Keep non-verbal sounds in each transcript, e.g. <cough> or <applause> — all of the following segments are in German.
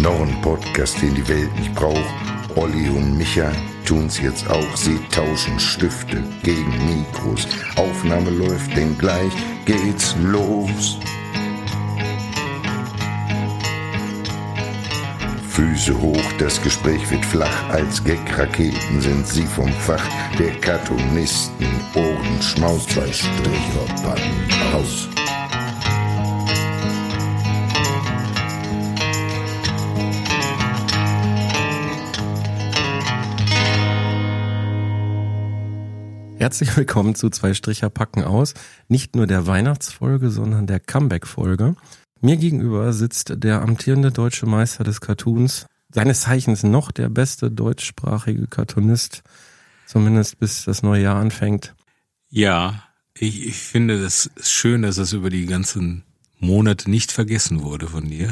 Noch ein Podcast, den die Welt nicht braucht. Olli und Micha tun's jetzt auch. Sie tauschen Stifte gegen Mikros. Aufnahme läuft, denn gleich geht's los. Füße hoch, das Gespräch wird flach. Als Gag-Raketen sind sie vom Fach der Cartoonisten. Ohren schmaus, zwei Stricher packen aus. Herzlich willkommen zu zwei Stricher packen aus. Nicht nur der Weihnachtsfolge, sondern der Comeback-Folge. Mir gegenüber sitzt der amtierende deutsche Meister des Cartoons, seines Zeichens noch der beste deutschsprachige Cartoonist, zumindest bis das neue Jahr anfängt. Ja, ich, ich finde das schön, dass das über die ganzen Monate nicht vergessen wurde von dir.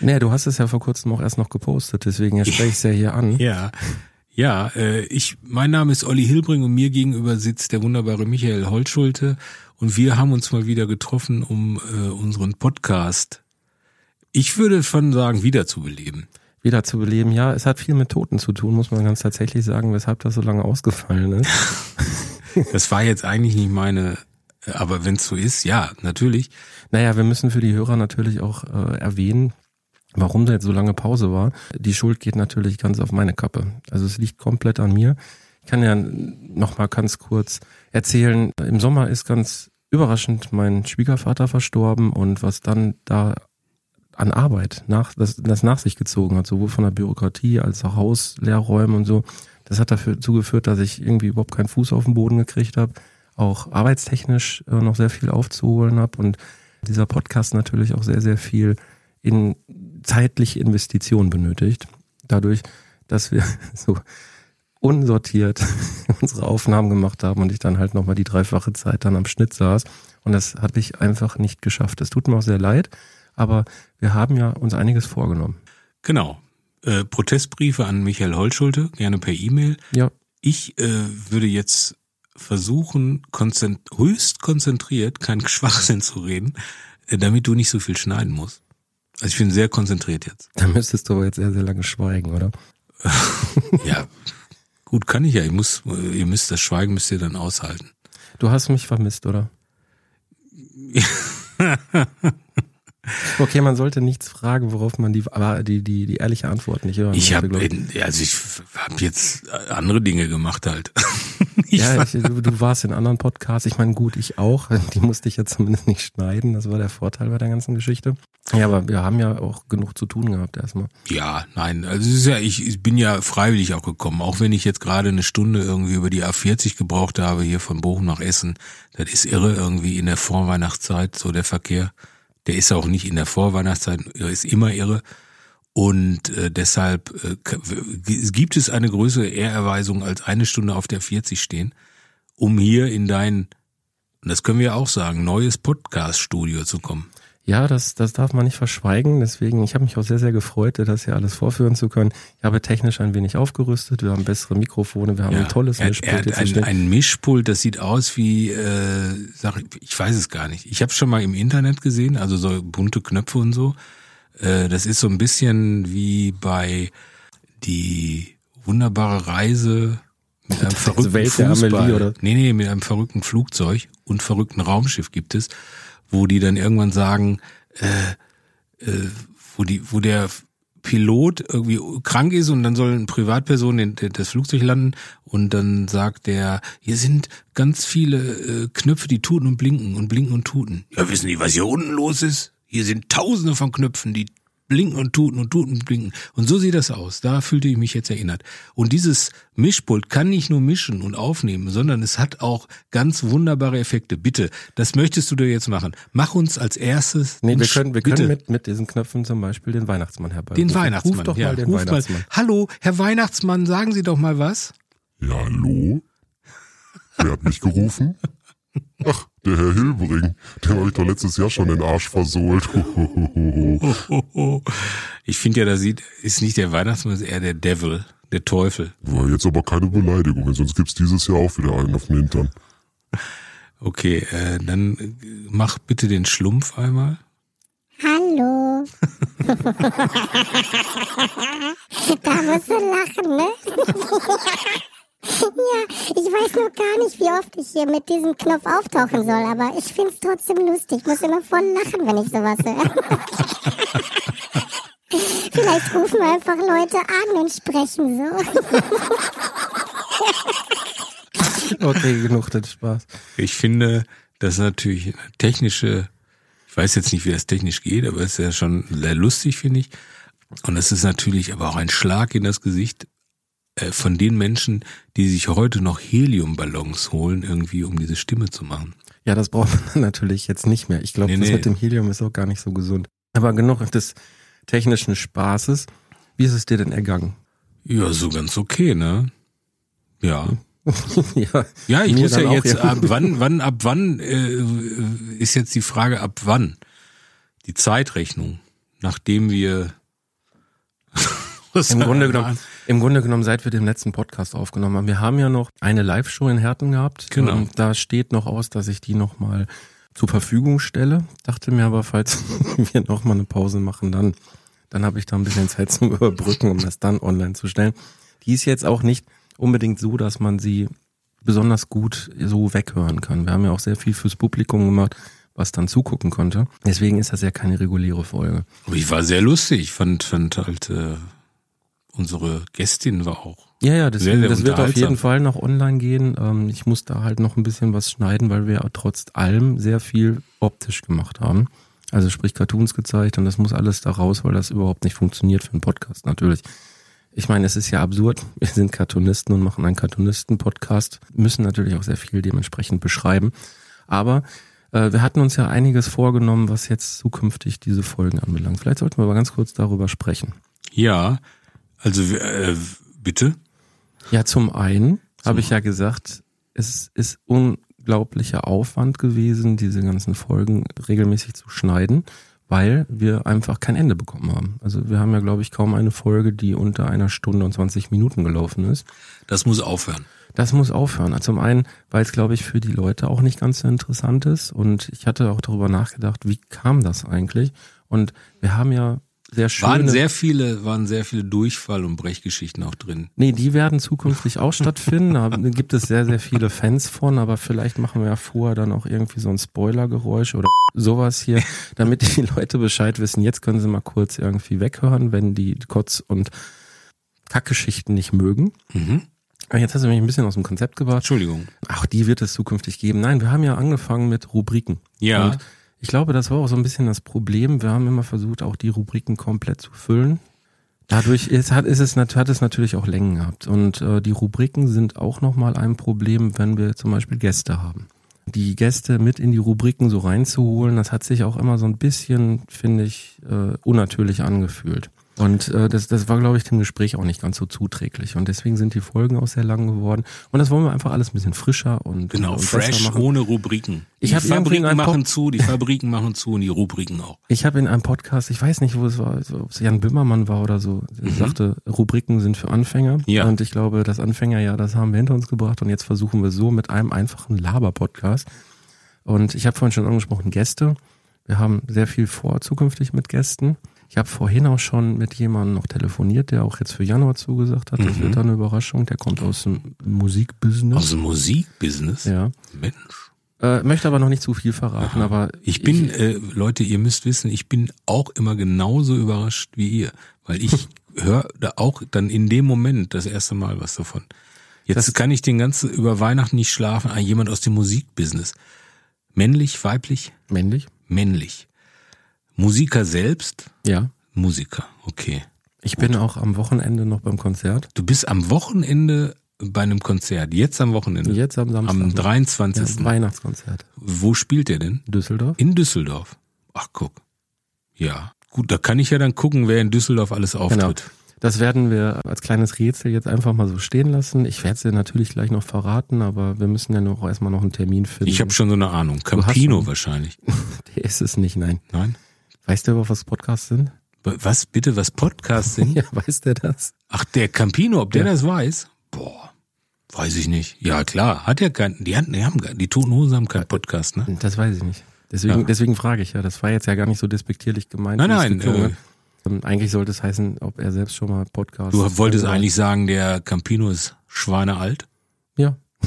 Naja, du hast es ja vor kurzem auch erst noch gepostet, deswegen <laughs> spreche ich es ja hier an. Ja, ja, äh, ich, mein Name ist Olli Hilbring und mir gegenüber sitzt der wunderbare Michael Holtschulte und wir haben uns mal wieder getroffen, um äh, unseren Podcast, ich würde schon sagen, wiederzubeleben. Wiederzubeleben, ja, es hat viel mit Toten zu tun, muss man ganz tatsächlich sagen, weshalb das so lange ausgefallen ist. <laughs> das war jetzt eigentlich nicht meine, aber wenn es so ist, ja, natürlich. Naja, wir müssen für die Hörer natürlich auch äh, erwähnen, Warum da jetzt so lange Pause war, die Schuld geht natürlich ganz auf meine Kappe. Also es liegt komplett an mir. Ich kann ja noch mal ganz kurz erzählen. Im Sommer ist ganz überraschend mein Schwiegervater verstorben und was dann da an Arbeit nach, das, das nach sich gezogen hat, sowohl von der Bürokratie als auch Hausleerräumen und so. Das hat dafür zugeführt, dass ich irgendwie überhaupt keinen Fuß auf den Boden gekriegt habe, auch arbeitstechnisch äh, noch sehr viel aufzuholen habe und dieser Podcast natürlich auch sehr, sehr viel in zeitliche Investition benötigt. Dadurch, dass wir <laughs> so unsortiert <laughs> unsere Aufnahmen gemacht haben und ich dann halt nochmal die dreifache Zeit dann am Schnitt saß. Und das habe ich einfach nicht geschafft. Es tut mir auch sehr leid, aber wir haben ja uns einiges vorgenommen. Genau. Äh, Protestbriefe an Michael Holtschulte, gerne per E-Mail. Ja. Ich äh, würde jetzt versuchen, konzent höchst konzentriert, kein <laughs> Schwachsinn zu reden, äh, damit du nicht so viel schneiden musst. Also ich bin sehr konzentriert jetzt. Da müsstest du aber jetzt sehr, sehr lange schweigen, oder? <laughs> ja, gut, kann ich ja. Ich muss, ihr müsst das Schweigen müsst ihr dann aushalten. Du hast mich vermisst, oder? <laughs> Okay, man sollte nichts fragen, worauf man die, aber die, die, die ehrliche Antwort nicht hören Ich habe, also ich habe jetzt andere Dinge gemacht halt. <laughs> Ja, ich, du, du, warst in anderen Podcasts. Ich meine, gut, ich auch. Die musste ich ja zumindest nicht schneiden. Das war der Vorteil bei der ganzen Geschichte. Ja, aber wir haben ja auch genug zu tun gehabt erstmal. Ja, nein, also es ist ja, ich, ich bin ja freiwillig auch gekommen, auch wenn ich jetzt gerade eine Stunde irgendwie über die A40 gebraucht habe, hier von Bochum nach Essen. Das ist irre irgendwie in der Vorweihnachtszeit, so der Verkehr. Der ist auch nicht in der Vorweihnachtszeit, er ist immer irre. Und äh, deshalb äh, gibt es eine größere Ehrerweisung als eine Stunde auf der 40 stehen, um hier in dein, das können wir auch sagen, neues Podcast-Studio zu kommen. Ja, das, das darf man nicht verschweigen. Deswegen, ich habe mich auch sehr, sehr gefreut, das hier alles vorführen zu können. Ich habe technisch ein wenig aufgerüstet. Wir haben bessere Mikrofone, wir haben ja, ein tolles er, Mischpult. Er ein, ein, Mischpult, das sieht aus wie, äh, sag ich, ich weiß es gar nicht. Ich habe schon mal im Internet gesehen, also so bunte Knöpfe und so. Äh, das ist so ein bisschen wie bei die wunderbare Reise mit einem <laughs> verrückten Welt Fußball. oder? Nee, nee, mit einem verrückten Flugzeug und verrückten Raumschiff gibt es wo die dann irgendwann sagen, äh, äh, wo die, wo der Pilot irgendwie krank ist und dann soll eine Privatperson in, das Flugzeug landen und dann sagt der, hier sind ganz viele äh, Knöpfe, die tuten und blinken und blinken und tuten. Ja, wissen die, was hier unten los ist? Hier sind tausende von Knöpfen, die blinken und tuten und tuten und blinken. Und so sieht das aus. Da fühlte ich mich jetzt erinnert. Und dieses Mischpult kann nicht nur mischen und aufnehmen, sondern es hat auch ganz wunderbare Effekte. Bitte, das möchtest du dir jetzt machen. Mach uns als erstes. Nee, wir können, wir können mit, mit diesen Knöpfen zum Beispiel den Weihnachtsmann herbeirufen. Den Weihnachtsmann. Ruf doch ja, mal den Weihnachtsmann. Mal. Hallo, Herr Weihnachtsmann, sagen Sie doch mal was. Ja, hallo? Wer hat mich gerufen? <laughs> Ach, der Herr Hilbring, dem habe ich doch letztes Jahr schon den Arsch versohlt. <laughs> ich finde ja, da sieht, ist nicht der Weihnachtsmann, ist eher der Devil, der Teufel. War jetzt aber keine Beleidigung, sonst gibt's dieses Jahr auch wieder einen auf den Hintern. Okay, äh, dann mach bitte den Schlumpf einmal. Hallo. <laughs> Da musst du lachen, ne? <laughs> ja, ich weiß noch gar nicht, wie oft ich hier mit diesem Knopf auftauchen soll, aber ich find's trotzdem lustig. Ich muss immer voll lachen, wenn ich sowas höre. <laughs> Vielleicht rufen einfach Leute an und sprechen so. <laughs> Okay, genug den Spaß. Ich finde, das ist natürlich eine technische, ich weiß jetzt nicht, wie das technisch geht, aber es ist ja schon sehr lustig, finde ich. Und es ist natürlich aber auch ein Schlag in das Gesicht von den Menschen, die sich heute noch Heliumballons holen, irgendwie, um diese Stimme zu machen. Ja, das braucht man <laughs> natürlich jetzt nicht mehr. Ich glaube, Nee, das nee. mit dem Helium ist auch gar nicht so gesund. Aber genug des technischen Spaßes. Wie ist es dir denn ergangen? Ja, so ganz okay, ne? Ja. <laughs> ja, Ja, ich muss ja auch, jetzt ja. ab wann, wann, ab wann äh, ist jetzt die Frage, ab wann? Die Zeitrechnung, nachdem wir <laughs> Im Grunde genommen, im Grunde genommen, seit wir den letzten Podcast aufgenommen haben. Wir haben ja noch eine Live-Show in Herten gehabt. Genau. Ähm, Da steht noch aus, dass ich die nochmal zur Verfügung stelle. Dachte mir aber, falls <laughs> wir nochmal eine Pause machen, dann, dann habe ich da ein bisschen Zeit zum <laughs> Überbrücken, um das dann online zu stellen. Die ist jetzt auch nicht unbedingt so, dass man sie besonders gut so weghören kann. Wir haben ja auch sehr viel fürs Publikum gemacht, was dann zugucken konnte. Deswegen ist das ja keine reguläre Folge. Aber ich war sehr lustig. Fand, fand halt, äh, unsere Gästin war auch. Ja, ja, deswegen, sehr das wird auf jeden Fall noch online gehen. Ähm, ich muss da halt noch ein bisschen was schneiden, weil wir trotz allem sehr viel optisch gemacht haben. Also sprich Cartoons gezeigt und das muss alles da raus, weil das überhaupt nicht funktioniert für einen Podcast natürlich. Ich meine, es ist ja absurd. Wir sind Cartoonisten und machen einen Cartoonisten-Podcast, müssen natürlich auch sehr viel dementsprechend beschreiben. Aber äh, wir hatten uns ja einiges vorgenommen, was jetzt zukünftig diese Folgen anbelangt. Vielleicht sollten wir aber ganz kurz darüber sprechen. Ja, also äh, bitte. Ja, zum einen habe ich ja gesagt, es ist unglaublicher Aufwand gewesen, diese ganzen Folgen regelmäßig zu schneiden, weil wir einfach kein Ende bekommen haben. Also wir haben ja, glaube ich, kaum eine Folge, die unter einer Stunde und 20 Minuten gelaufen ist. Das muss aufhören. Das muss aufhören. Zum einen, weil es, glaube ich, für die Leute auch nicht ganz so interessant ist. Und ich hatte auch darüber nachgedacht, wie kam das eigentlich? Und wir haben ja sehr schöne... Waren sehr viele, waren sehr viele Durchfall- und Brechgeschichten auch drin. Nee, die werden zukünftig auch stattfinden. Da <laughs> gibt es sehr, sehr viele Fans von, aber vielleicht machen wir ja vorher dann auch irgendwie so ein Spoilergeräusch oder sowas hier, <laughs> damit die Leute Bescheid wissen. Jetzt können sie mal kurz irgendwie weghören, wenn die Kotz- und Kackgeschichten nicht mögen. Mhm. Aber Jetzt hast du mich ein bisschen aus dem Konzept gebracht. Entschuldigung. Ach, die wird es zukünftig geben. Nein, wir haben ja angefangen mit Rubriken. Ja. Und ich glaube, das war auch so ein bisschen das Problem. Wir haben immer versucht, auch die Rubriken komplett zu füllen. Dadurch ist, hat, ist es, hat es natürlich auch Längen gehabt. Und äh, die Rubriken sind auch nochmal ein Problem, wenn wir zum Beispiel Gäste haben. Die Gäste mit in die Rubriken so reinzuholen, das hat sich auch immer so ein bisschen, finde ich, äh, unnatürlich angefühlt. Und äh, das, das war, glaube ich, dem Gespräch auch nicht ganz so zuträglich. Und deswegen sind die Folgen auch sehr lang geworden. Und das wollen wir einfach alles ein bisschen frischer und, Genau, und fresh, machen. ohne Rubriken. Ich die Fabriken machen zu, die Fabriken machen zu und die Rubriken auch. Ich habe in einem Podcast, ich weiß nicht, wo es war, also ob es Jan Böhmermann war oder so, der sagte, Rubriken sind für Anfänger. Mhm. Ja. Und ich glaube, das Anfängerjahr, das haben wir hinter uns gebracht und jetzt versuchen wir so mit einem einfachen Laber-Podcast. Und ich habe vorhin schon angesprochen, Gäste. Wir haben sehr viel vor zukünftig mit Gästen. Ich habe vorhin auch schon mit jemandem noch telefoniert, der auch jetzt für Januar zugesagt hat. Das Mhm. wird dann eine Überraschung. Der kommt aus dem Musikbusiness. Aus dem Musikbusiness. ja. Mensch. Äh, möchte aber noch nicht zu viel verraten, aber Ich bin, äh, Leute, ihr müsst wissen, ich bin auch immer genauso überrascht wie ihr, weil ich <laughs> höre da auch dann in dem Moment das erste Mal was davon. Jetzt Das- kann ich den ganzen über Weihnachten nicht schlafen. Ah, jemand aus dem Musikbusiness. Männlich, weiblich, männlich. männlich. Musiker selbst, Ja. Musiker. Okay. Ich bin auch am Wochenende noch beim Konzert. Du bist am Wochenende bei einem Konzert. Jetzt am Wochenende. Jetzt am Samstag. Am noch. 23. Ja, Weihnachtskonzert. Wo spielt der denn? Düsseldorf. In Düsseldorf. Ach, guck. Ja. Gut, da kann ich ja dann gucken, wer in Düsseldorf alles Genau. auftritt. Das werden wir als kleines Rätsel jetzt einfach mal so stehen lassen. Ich werde es dir natürlich gleich noch verraten, aber wir müssen ja noch erstmal noch einen Termin finden. Ich habe schon so eine Ahnung. Campino wahrscheinlich. <laughs> Der ist es nicht, nein. Nein? Weißt du aber, was Podcasts sind? Was bitte, was Podcasts sind? <laughs> Ja, weiß der das? Ach, der Campino, ob der Ja. das weiß? Boah, weiß ich nicht. Ja, klar, hat ja keinen, die, hatten, die haben, die Toten Hosen haben keinen Podcast, ne? Das weiß ich nicht. Deswegen, Ja. deswegen frage ich ja. Das war jetzt ja gar nicht so despektierlich gemeint. Nein, nein, äh, Eigentlich sollte es heißen, ob er selbst schon mal Podcast. Du wolltest eigentlich sagen, der Campino ist schweinealt? Ja. <laughs>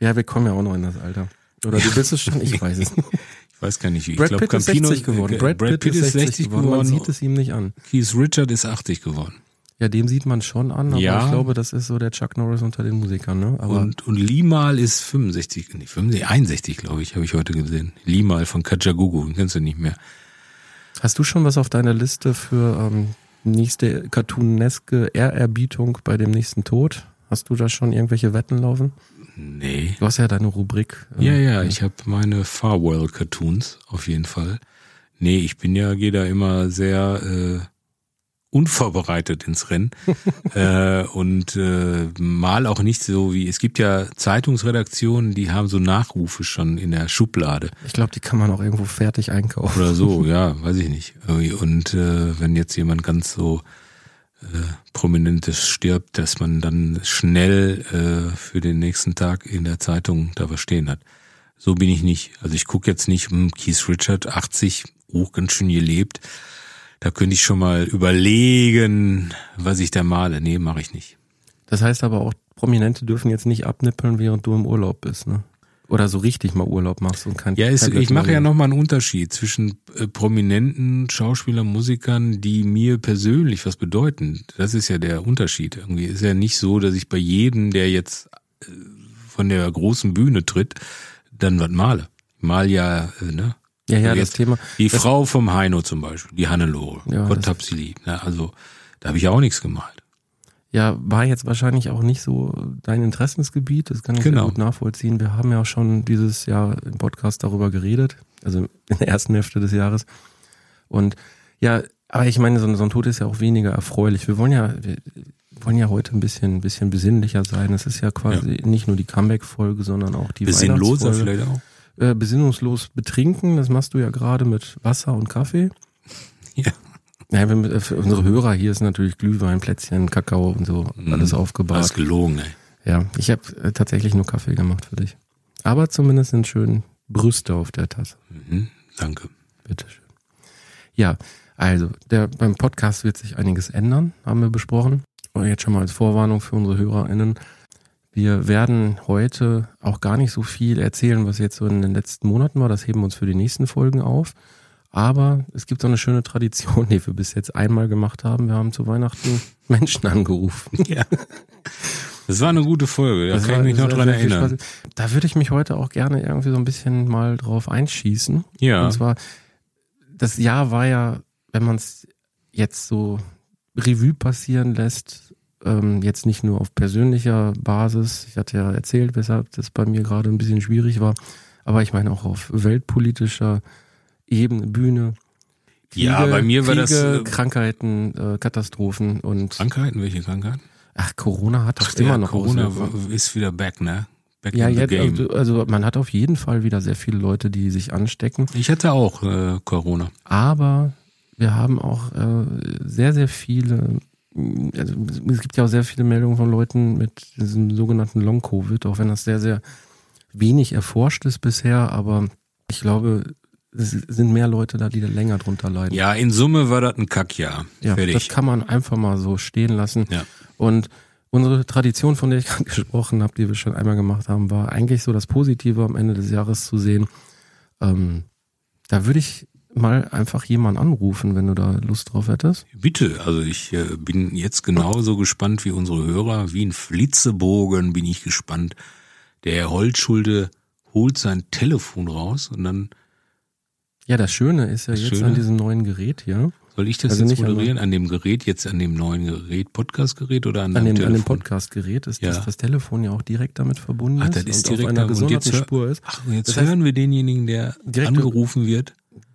ja, wir kommen ja auch noch in das Alter. Oder du bist es schon, ich weiß es nicht. <laughs> Ich weiß gar nicht, wie. Brad ich glaube, ist Campino 60 geworden. äh, Brad, Pitt, ist 60 geworden. Man sieht es ihm nicht an. Keith Richard ist 80 geworden. Ja, dem sieht man schon an, aber Ja. ich glaube, das ist so der Chuck Norris unter den Musikern, ne? Aber Und, und Limal ist 65, nee, 65, 61, glaube ich, habe ich heute gesehen. Limal von Kajagoogoo, den kennst du nicht mehr. hast du schon was auf deiner Liste für ähm, nächste cartooneske Ehrerbietung bei dem nächsten Tod? Hast du da schon irgendwelche Wetten laufen? Nee. Du hast ja deine Rubrik. äh, Ja, ja, ich habe meine Farwell Cartoons auf jeden Fall. Nee, ich bin ja, gehe da immer sehr äh, unvorbereitet ins Rennen <laughs> äh, und äh, mal auch nicht so wie, es gibt ja Zeitungsredaktionen, die haben so Nachrufe schon in der Schublade Ich glaube, die kann man auch irgendwo fertig einkaufen. oder so, <laughs> ja, weiß ich nicht. Und äh, wenn jetzt jemand ganz so äh, prominentes stirbt, dass man dann schnell äh, für den nächsten Tag in der Zeitung da was stehen hat. So bin ich nicht. Also ich gucke jetzt nicht, hm, Keith Richard, 80, auch ganz schön gelebt. Da könnte ich schon mal überlegen, was ich da male. Nee, mache ich nicht. Das heißt aber auch, Prominente dürfen jetzt nicht abnippeln, während du im Urlaub bist, ne? Oder so richtig mal Urlaub machst und kein Ja, ist, Tablet ich mache ja mal- nochmal einen Unterschied zwischen äh, prominenten Schauspielern, Musikern, die mir persönlich was bedeuten. Das ist ja der Unterschied. Irgendwie ist ja nicht so, dass ich bei jedem, der jetzt äh, von der großen Bühne tritt, dann was male. Ich mal ja, äh, ne? Ja, ja, das jetzt Thema. Die das, Frau vom Heino zum Beispiel, die Hannelore. Ja, Gott das- hab sie lieb. Ne? Also, da habe ich auch nichts gemalt. Ja, war jetzt wahrscheinlich auch nicht so dein Interessensgebiet. Das kann ich Genau. sehr gut nachvollziehen. Wir haben ja auch schon dieses Jahr im Podcast darüber geredet. Also in der ersten Hälfte des Jahres. Und ja, aber ich meine, so, ein- so ein Tod ist ja auch weniger erfreulich. Wir wollen ja, wir wollen ja heute ein bisschen, ein bisschen besinnlicher sein. Es ist ja quasi nicht nur die Comeback-Folge, sondern auch die Besinnloser vielleicht auch. Äh, besinnungslos betrinken, das machst du ja gerade mit Wasser und Kaffee. Ja. Ja, äh, für unsere Hörer hier ist natürlich Glühwein, Plätzchen, Kakao und so alles aufgebaut. Ist gelogen, ey. Ja, ich habe äh, tatsächlich nur Kaffee gemacht für dich. Aber zumindest sind schön Brüste auf der Tasse. Mhm, danke. Bitteschön. Ja, also der, beim Podcast wird sich einiges ändern, haben wir besprochen. Und jetzt schon mal als Vorwarnung für unsere HörerInnen. Wir werden heute auch gar nicht so viel erzählen, was jetzt so in den letzten Monaten war. Das heben wir uns für die nächsten Folgen auf. Aber es gibt so eine schöne Tradition, die wir bis jetzt einmal gemacht haben. Wir haben zu Weihnachten Menschen angerufen. Ja. Das war eine gute Folge, da Das kann war ich mich noch dran erinnern. Spaß. Da würde ich mich heute auch gerne irgendwie so ein bisschen mal drauf einschießen. Ja. Und zwar, das Jahr war ja, wenn man es jetzt so Revue passieren lässt, ähm, jetzt nicht nur auf persönlicher Basis. Ich hatte ja erzählt, weshalb das bei mir gerade ein bisschen schwierig war. Aber ich meine auch auf weltpolitischer Ebene, Bühne. Ja, bei mir war das, Kriege, äh, Krankheiten, äh, Katastrophen und Krankheiten, welche Krankheiten? ach, Corona hat doch immer ja, noch Corona Auswirkungen. ist wieder back, ne? Back Ja, in the jetzt, game. also, also man hat auf jeden Fall wieder sehr viele Leute, die sich anstecken. Ich hatte auch äh, Corona. Aber wir haben auch äh, sehr, sehr viele, also es gibt ja auch sehr viele Meldungen von Leuten mit diesem sogenannten Long-Covid, auch wenn das sehr, sehr wenig erforscht ist bisher, aber ich glaube, sind mehr Leute da, die da länger drunter leiden. Ja, in Summe war das ein Kackjahr. Ja, das Fertig. kann man einfach mal so stehen lassen. Ja. Und unsere Tradition, von der ich <laughs> gerade gesprochen habe, die wir schon einmal gemacht haben, war eigentlich so das Positive am Ende des Jahres zu sehen. Ähm, da würde ich mal einfach jemanden anrufen, wenn du da Lust drauf hättest. Bitte, also ich äh, bin jetzt genauso gespannt wie unsere Hörer. Wie ein Flitzebogen bin ich gespannt. Der Herr Holzschulde holt sein Telefon raus und dann Ja, das Schöne ist ja Das jetzt Schöne? an diesem neuen Gerät hier, soll ich das Also jetzt moderieren? An dem Gerät, jetzt an dem neuen Gerät, Podcast-Gerät oder an, an dem, an dem Telefon? Podcast-Gerät, ist Ja. dass das Telefon ja auch direkt damit verbunden Ach, ist das ist und direkt auf einer gesonderten Spur ist. Ach, und jetzt Das heißt- hören wir denjenigen, der Direkt- angerufen wird.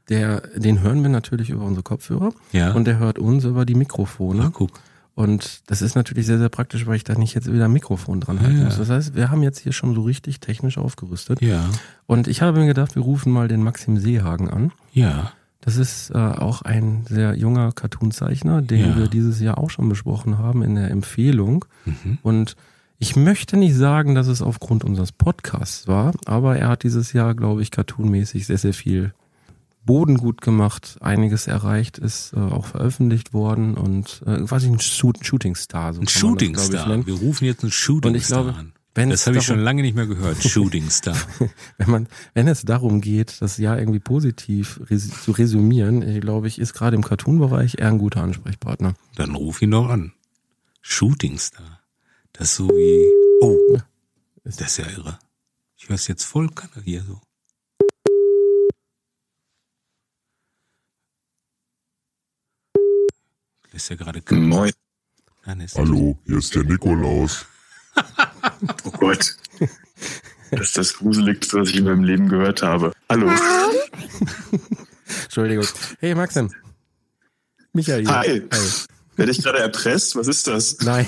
Der, den hören wir natürlich über unsere Kopfhörer Ja. und der hört uns über die Mikrofone. Ach, guck. Und das ist natürlich sehr, sehr praktisch, weil ich da nicht jetzt wieder ein Mikrofon dran halten Ja. muss. Das heißt, wir haben jetzt hier schon so richtig technisch aufgerüstet. Ja. Und ich habe mir gedacht, wir rufen mal den Maxim Seehagen an. Ja. Das ist äh, auch ein sehr junger Cartoonzeichner, den Ja. wir dieses Jahr auch schon besprochen haben in der Empfehlung. Mhm. Und ich möchte nicht sagen, dass es aufgrund unseres Podcasts war, aber er hat dieses Jahr, glaube ich, cartoonmäßig sehr, sehr viel Boden gut gemacht, einiges erreicht, ist äh, auch veröffentlicht worden und äh, quasi ein Shoot Shooting Star. So Ein kann man das, Shooting glaub ich, Star. nennen. Wir rufen jetzt einen Shooting Und ich Star glaube, an. wenn Das habe ich schon lange nicht mehr gehört. <laughs> Shooting Star. <laughs> wenn man, wenn es darum geht, das Jahr irgendwie positiv res zu resümieren, ich glaube ich, ist gerade im Cartoon-Bereich eher ein guter Ansprechpartner. Dann ruf ihn doch an. Shooting Star. Das ist so wie. Oh, das ist ja irre. Ich höre es jetzt voll hier so. Lässt ja gerade Kanne. Moin. Nein, ist Hallo, hier ist der Nikolaus. Oh Gott. Das ist das Gruseligste, was ich in meinem Leben gehört habe. Hallo. Entschuldigung. Hey Maxim. Michael. Hi. Werde ich gerade erpresst? Was ist das? Nein.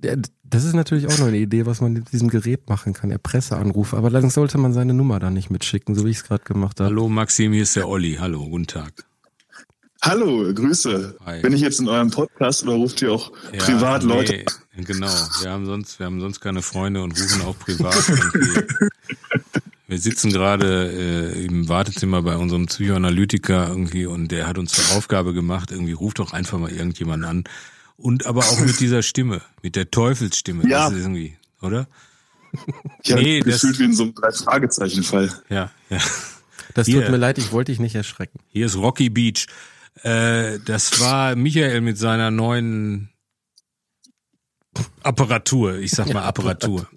das, das ist natürlich auch noch eine Idee, was man mit diesem Gerät machen kann, Erpresseanrufe. Aber dann sollte man seine Nummer da nicht mitschicken, so wie ich es gerade gemacht habe. Hallo Maxim, hier ist der Olli. Hallo, guten Tag. Hallo, Grüße. Hi. Bin ich jetzt in eurem Podcast oder ruft ihr auch privat Leute? Nee, genau. Wir haben sonst, wir haben sonst keine Freunde und rufen auch privat. <laughs> wir sitzen gerade äh, im Wartezimmer bei unserem Psychoanalytiker irgendwie und der hat uns zur Aufgabe gemacht, irgendwie ruft doch einfach mal irgendjemand an. Und aber auch mit dieser Stimme, mit der Teufelsstimme. Ja. Das ist irgendwie, oder? Ich Nee, das- gefühlt wie in so einem Drei-Fragezeichen-Fall. Ja, ja. Das Hier. tut mir leid, ich wollte dich nicht erschrecken. Hier ist Rocky Beach. Äh, das war Michael mit seiner neuen Apparatur. Ich sag mal Apparatur.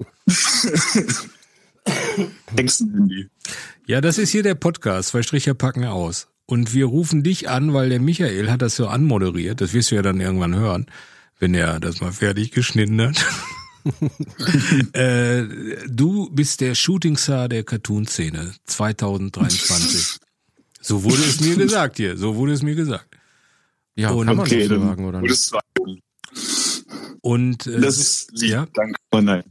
Ja, das ist hier der Podcast. Zwei Stricher packen aus. Und wir rufen dich an, weil der Michael hat das so anmoderiert. Das wirst du ja dann irgendwann hören, wenn er das mal fertig geschnitten hat. <laughs> äh, du bist der Shooting Star der Cartoon-Szene <laughs> 2023. So wurde es mir <laughs> gesagt hier. So wurde es mir gesagt. Ja, Und kann man Okay, so sagen, oder nicht? Und äh, Das ist lieb, ja? danke, aber nein.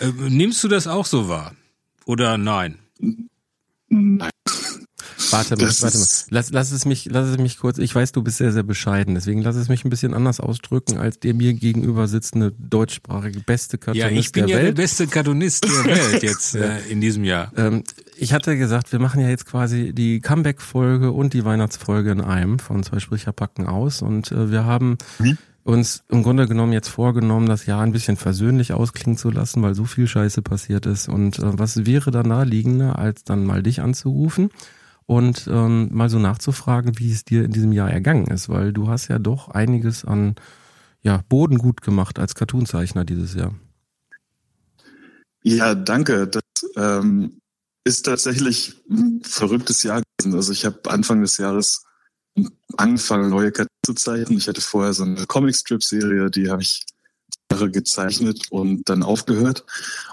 äh, nimmst du das auch so wahr? Oder nein? Nein. Warte mal, Das warte mal. Lass, lass es mich, lass es mich kurz. Ich weiß, du bist sehr, sehr bescheiden. Deswegen lass es mich ein bisschen anders ausdrücken als der mir gegenüber sitzende deutschsprachige beste Ja, Cartoonist ich bin der ja Welt. der beste Cartoonist der <laughs> Welt jetzt äh, in diesem Jahr. Ähm, ich hatte gesagt, wir machen ja jetzt quasi die Comeback-Folge und die Weihnachtsfolge in einem von zwei Spricher packen aus und äh, wir haben uns im Grunde genommen jetzt vorgenommen, das Jahr ein bisschen versöhnlich ausklingen zu lassen, weil so viel Scheiße passiert ist und äh, was wäre da naheliegender, als dann mal dich anzurufen und ähm, mal so nachzufragen, wie es dir in diesem Jahr ergangen ist, weil du hast ja doch einiges an ja, Boden gut gemacht als Cartoonzeichner dieses Jahr. Ja, danke. Das ähm, ist tatsächlich ein verrücktes Jahr gewesen. Also ich habe Anfang des Jahres angefangen, neue Karten zu zeichnen. Ich hatte vorher so eine Comicstrip-Serie, die habe ich Jahre gezeichnet und dann aufgehört.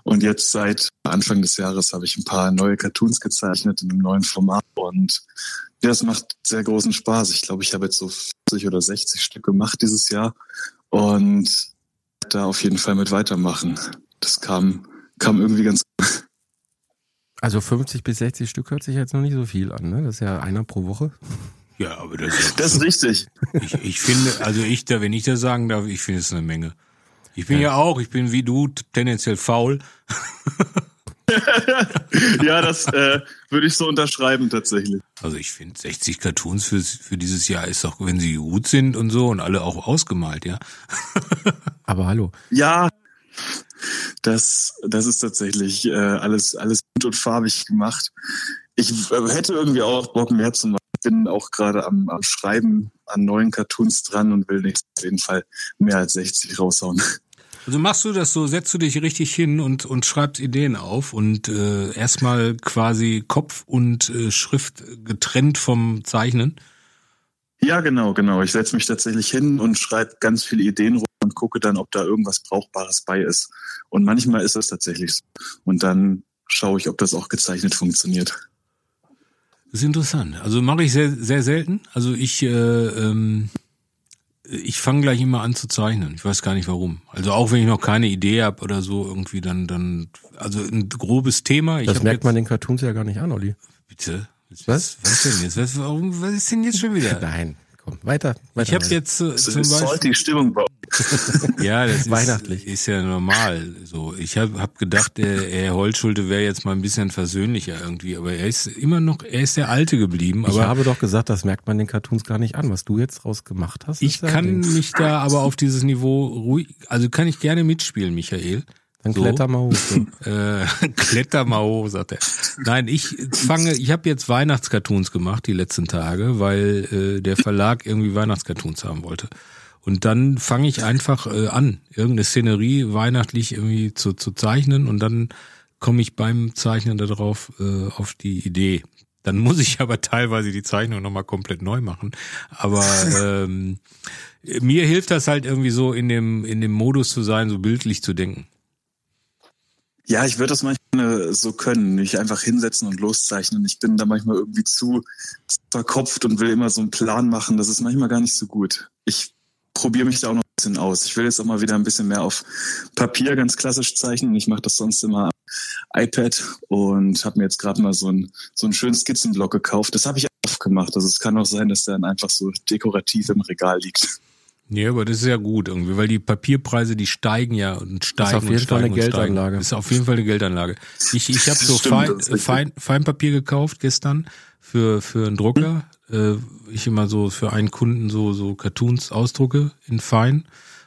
Und jetzt seit Anfang des Jahres habe ich ein paar neue Cartoons gezeichnet in einem neuen Format. Und ja, es macht sehr großen Spaß. Ich glaube, ich habe jetzt so 40 oder 60 Stück gemacht dieses Jahr und da auf jeden Fall mit weitermachen. Das kam, kam irgendwie ganz Also 50 bis 60 Stück hört sich jetzt noch nicht so viel an, ne? Das ist ja einer pro Woche. Ja, aber das ist, Das ist richtig. ich, ich finde, also ich da, wenn ich das sagen darf, ich finde es eine Menge. Ich bin ja. auch, ich bin wie du tendenziell faul. <laughs> ja, das äh, würde ich so unterschreiben tatsächlich. Also ich finde 60 Cartoons für, für dieses Jahr ist doch, wenn sie gut sind und so und alle auch ausgemalt, ja. <laughs> Aber hallo. Ja, das, das ist tatsächlich äh, alles, alles gut und farbig gemacht. Ich äh, hätte irgendwie auch Bock mehr zu machen. Ich bin auch gerade am, am Schreiben an neuen Cartoons dran und will nicht auf jeden Fall mehr als 60 raushauen. Also machst du das so, setzt du dich richtig hin und, und schreibst Ideen auf und äh, erstmal quasi Kopf und äh, Schrift getrennt vom Zeichnen. Ja, genau, genau. Ich setze mich tatsächlich hin und schreibe ganz viele Ideen rum und gucke dann, ob da irgendwas Brauchbares bei ist. Und manchmal ist das tatsächlich so. Und dann schaue ich, ob das auch gezeichnet funktioniert. Das ist interessant. Also mache ich sehr, sehr selten. Also ich, äh, ähm, ich fange gleich immer an zu zeichnen. Ich weiß gar nicht warum. Also auch wenn ich noch keine Idee habe oder so, irgendwie dann, dann, also ein grobes Thema. Ich Das merkt man den Cartoons ja gar nicht an, Olli. Bitte? Was? Was denn jetzt? Was, warum, was ist denn jetzt schon wieder? <laughs> Nein, komm, weiter. weiter Ich habe jetzt äh, Das zum ist Beispiel salty Stimmung bei <laughs> <laughs> Ja, das ist, Weihnachtlich. ist ja normal. So, ich habe hab gedacht, der Herr Holtschulte wäre jetzt mal ein bisschen versöhnlicher irgendwie, aber er ist immer noch, er ist der Alte geblieben. Ich Aber habe doch gesagt, das merkt man den Cartoons gar nicht an. Was du jetzt draus gemacht hast, ich ist kann mich da aber auf dieses Niveau ruhig, also kann ich gerne mitspielen, Michael. Dann so. kletter mal hoch. <laughs> so. Äh, kletter mal hoch, sagt er. Nein, ich fange, ich habe jetzt Weihnachtscartoons gemacht die letzten Tage, weil äh, der Verlag irgendwie Weihnachtscartoons haben wollte. Und dann fange ich einfach äh, an, irgendeine Szenerie weihnachtlich irgendwie zu, zu zeichnen und dann komme ich beim Zeichnen darauf äh, auf die Idee. Dann muss ich aber teilweise die Zeichnung nochmal komplett neu machen. Aber <laughs> ähm, mir hilft das halt irgendwie so in dem, in dem Modus zu sein, so bildlich zu denken. Ja, ich würde das manchmal so können, nicht einfach hinsetzen und loszeichnen. Ich bin da manchmal irgendwie zu verkopft und will immer so einen Plan machen. Das ist manchmal gar nicht so gut. Ich probiere mich da auch noch ein bisschen aus. Ich will jetzt auch mal wieder ein bisschen mehr auf Papier ganz klassisch zeichnen. Ich mache das sonst immer am iPad und habe mir jetzt gerade mal so einen so einen schönen Skizzenblock gekauft. Das habe ich oft gemacht. Also es kann auch sein, dass der dann einfach so dekorativ im Regal liegt. Ja, aber das ist ja gut irgendwie, weil die Papierpreise, die steigen ja und steigen auf und jeden Fall eine. Geldanlage. Ist auf jeden Fall eine Geldanlage. Ich, ich habe so Stimmt, Fein, ist. Fein, Feinpapier gekauft gestern für für einen Drucker. Äh, ich immer so für einen Kunden so so Cartoons ausdrucke in Fein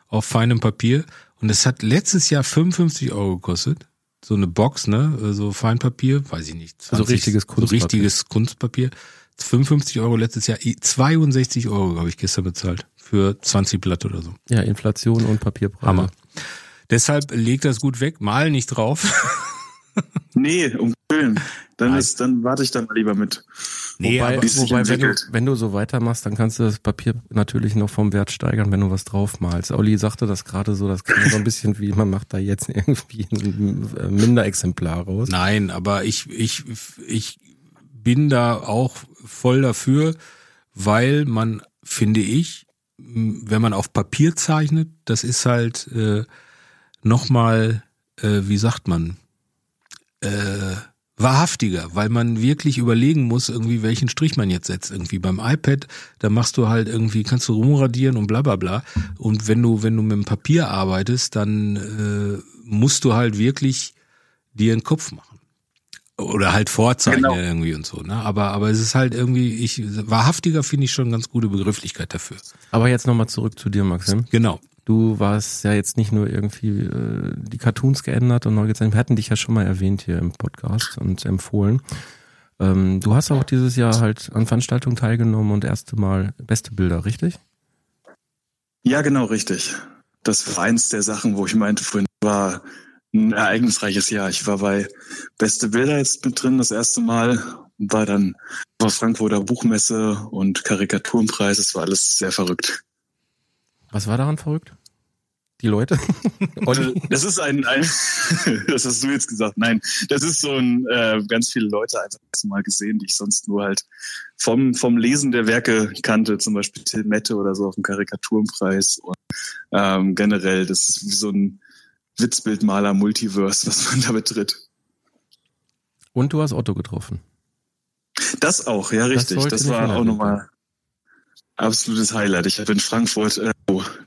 auf feinem Papier und es hat letztes Jahr 55 Euro gekostet. So eine Box, ne, so Feinpapier, weiß ich nicht. Also richtiges so Kunstpapier. richtiges Kunstpapier. 55 Euro letztes Jahr, 62 Euro habe ich gestern bezahlt für 20 Blatt oder so. Ja, Inflation und Papierpreise. Hammer. Deshalb legt das gut weg, mal nicht drauf. <laughs> Nee, um Willen. Dann Nein. ist, dann warte ich dann mal lieber mit. Nee, wobei, aber wobei wenn, du, wenn du so weitermachst, dann kannst du das Papier natürlich noch vom Wert steigern, wenn du was draufmalst. Olli sagte das gerade so, das klingt so ein bisschen wie, man macht da jetzt <laughs> irgendwie ein äh, Minderexemplar raus. nein, aber ich, ich, ich bin da auch voll dafür, weil man, finde ich, wenn man auf Papier zeichnet, das ist halt äh, nochmal, äh, wie sagt man, äh, wahrhaftiger, weil man wirklich überlegen muss, irgendwie welchen Strich man jetzt setzt. Irgendwie beim iPad, da machst du halt irgendwie, kannst du rumradieren und bla bla bla. Und wenn du, wenn du mit dem Papier arbeitest, dann äh, musst du halt wirklich dir einen Kopf machen. Oder halt vorzeichnen Genau. irgendwie und so, ne? Aber, aber es ist halt irgendwie, ich, wahrhaftiger finde ich schon eine ganz gute Begrifflichkeit dafür. Aber jetzt nochmal zurück zu dir, Maxim. Genau. Du warst ja jetzt nicht nur irgendwie äh, die Cartoons geändert und neu gezeichnet. Wir hatten dich ja schon mal erwähnt hier im Podcast und empfohlen. Ähm, du hast auch dieses Jahr halt an Veranstaltungen teilgenommen und erste Mal beste Bilder, richtig? Ja, genau, richtig. Das war eins der Sachen, wo ich meinte, vorhin war ein ereignisreiches Jahr. Ich war bei Beste Bilder jetzt mit drin das erste Mal, war dann auf Frankfurter Buchmesse und Karikaturenpreis. Es war alles sehr verrückt. Was war daran verrückt? Die Leute? <laughs> Olli? Das ist ein, ein <laughs> das hast du jetzt gesagt. Nein, das ist so ein äh, ganz viele Leute einfach mal gesehen, die ich sonst nur halt vom vom Lesen der Werke kannte, zum Beispiel Till Mette oder so auf dem Karikaturenpreis und ähm, generell, das ist wie so ein Witzbildmaler Multiverse, was man da betritt. Und du hast Otto getroffen. Das auch, ja richtig. Das, nicht war auch nochmal absolutes Highlight. Ich habe in Frankfurt äh,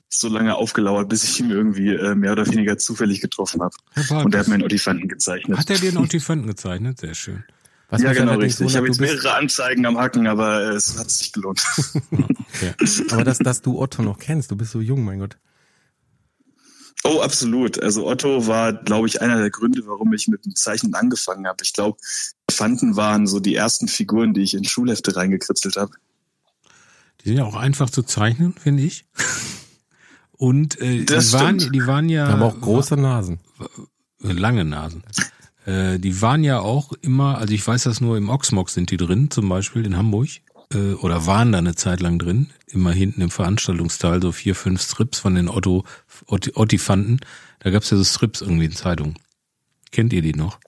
so lange aufgelauert, bis ich ihn irgendwie äh, mehr oder weniger zufällig getroffen habe. Und er hat mir einen Olifanten gezeichnet. Hat er dir einen <laughs> Olifanten gezeichnet? Sehr schön. Was ja, genau richtig. Ich habe jetzt mehrere Anzeigen am Hacken, aber äh, es hat sich gelohnt. <laughs> aber dass, dass du Otto noch kennst, du bist so jung, mein Gott. Oh, absolut. Also Otto war, glaube ich, einer der Gründe, warum ich mit dem Zeichnen angefangen habe. Ich glaube, Elefanten waren so die ersten Figuren, die ich in Schulhefte reingekritzelt habe. Die sind ja auch einfach zu zeichnen, finde ich. Und äh, die, Das waren, stimmt. die waren ja Wir haben auch große Nasen. äh, lange Nasen. Äh, die waren ja auch immer, also ich weiß das nur, im Oxmox sind die drin, zum Beispiel in Hamburg. Äh, oder waren da eine Zeit lang drin. Immer hinten im Veranstaltungsteil, so vier, fünf Strips von den Otto, Otti, Ottifanten. Da gab's ja so Strips irgendwie in Zeitungen. Kennt ihr die noch?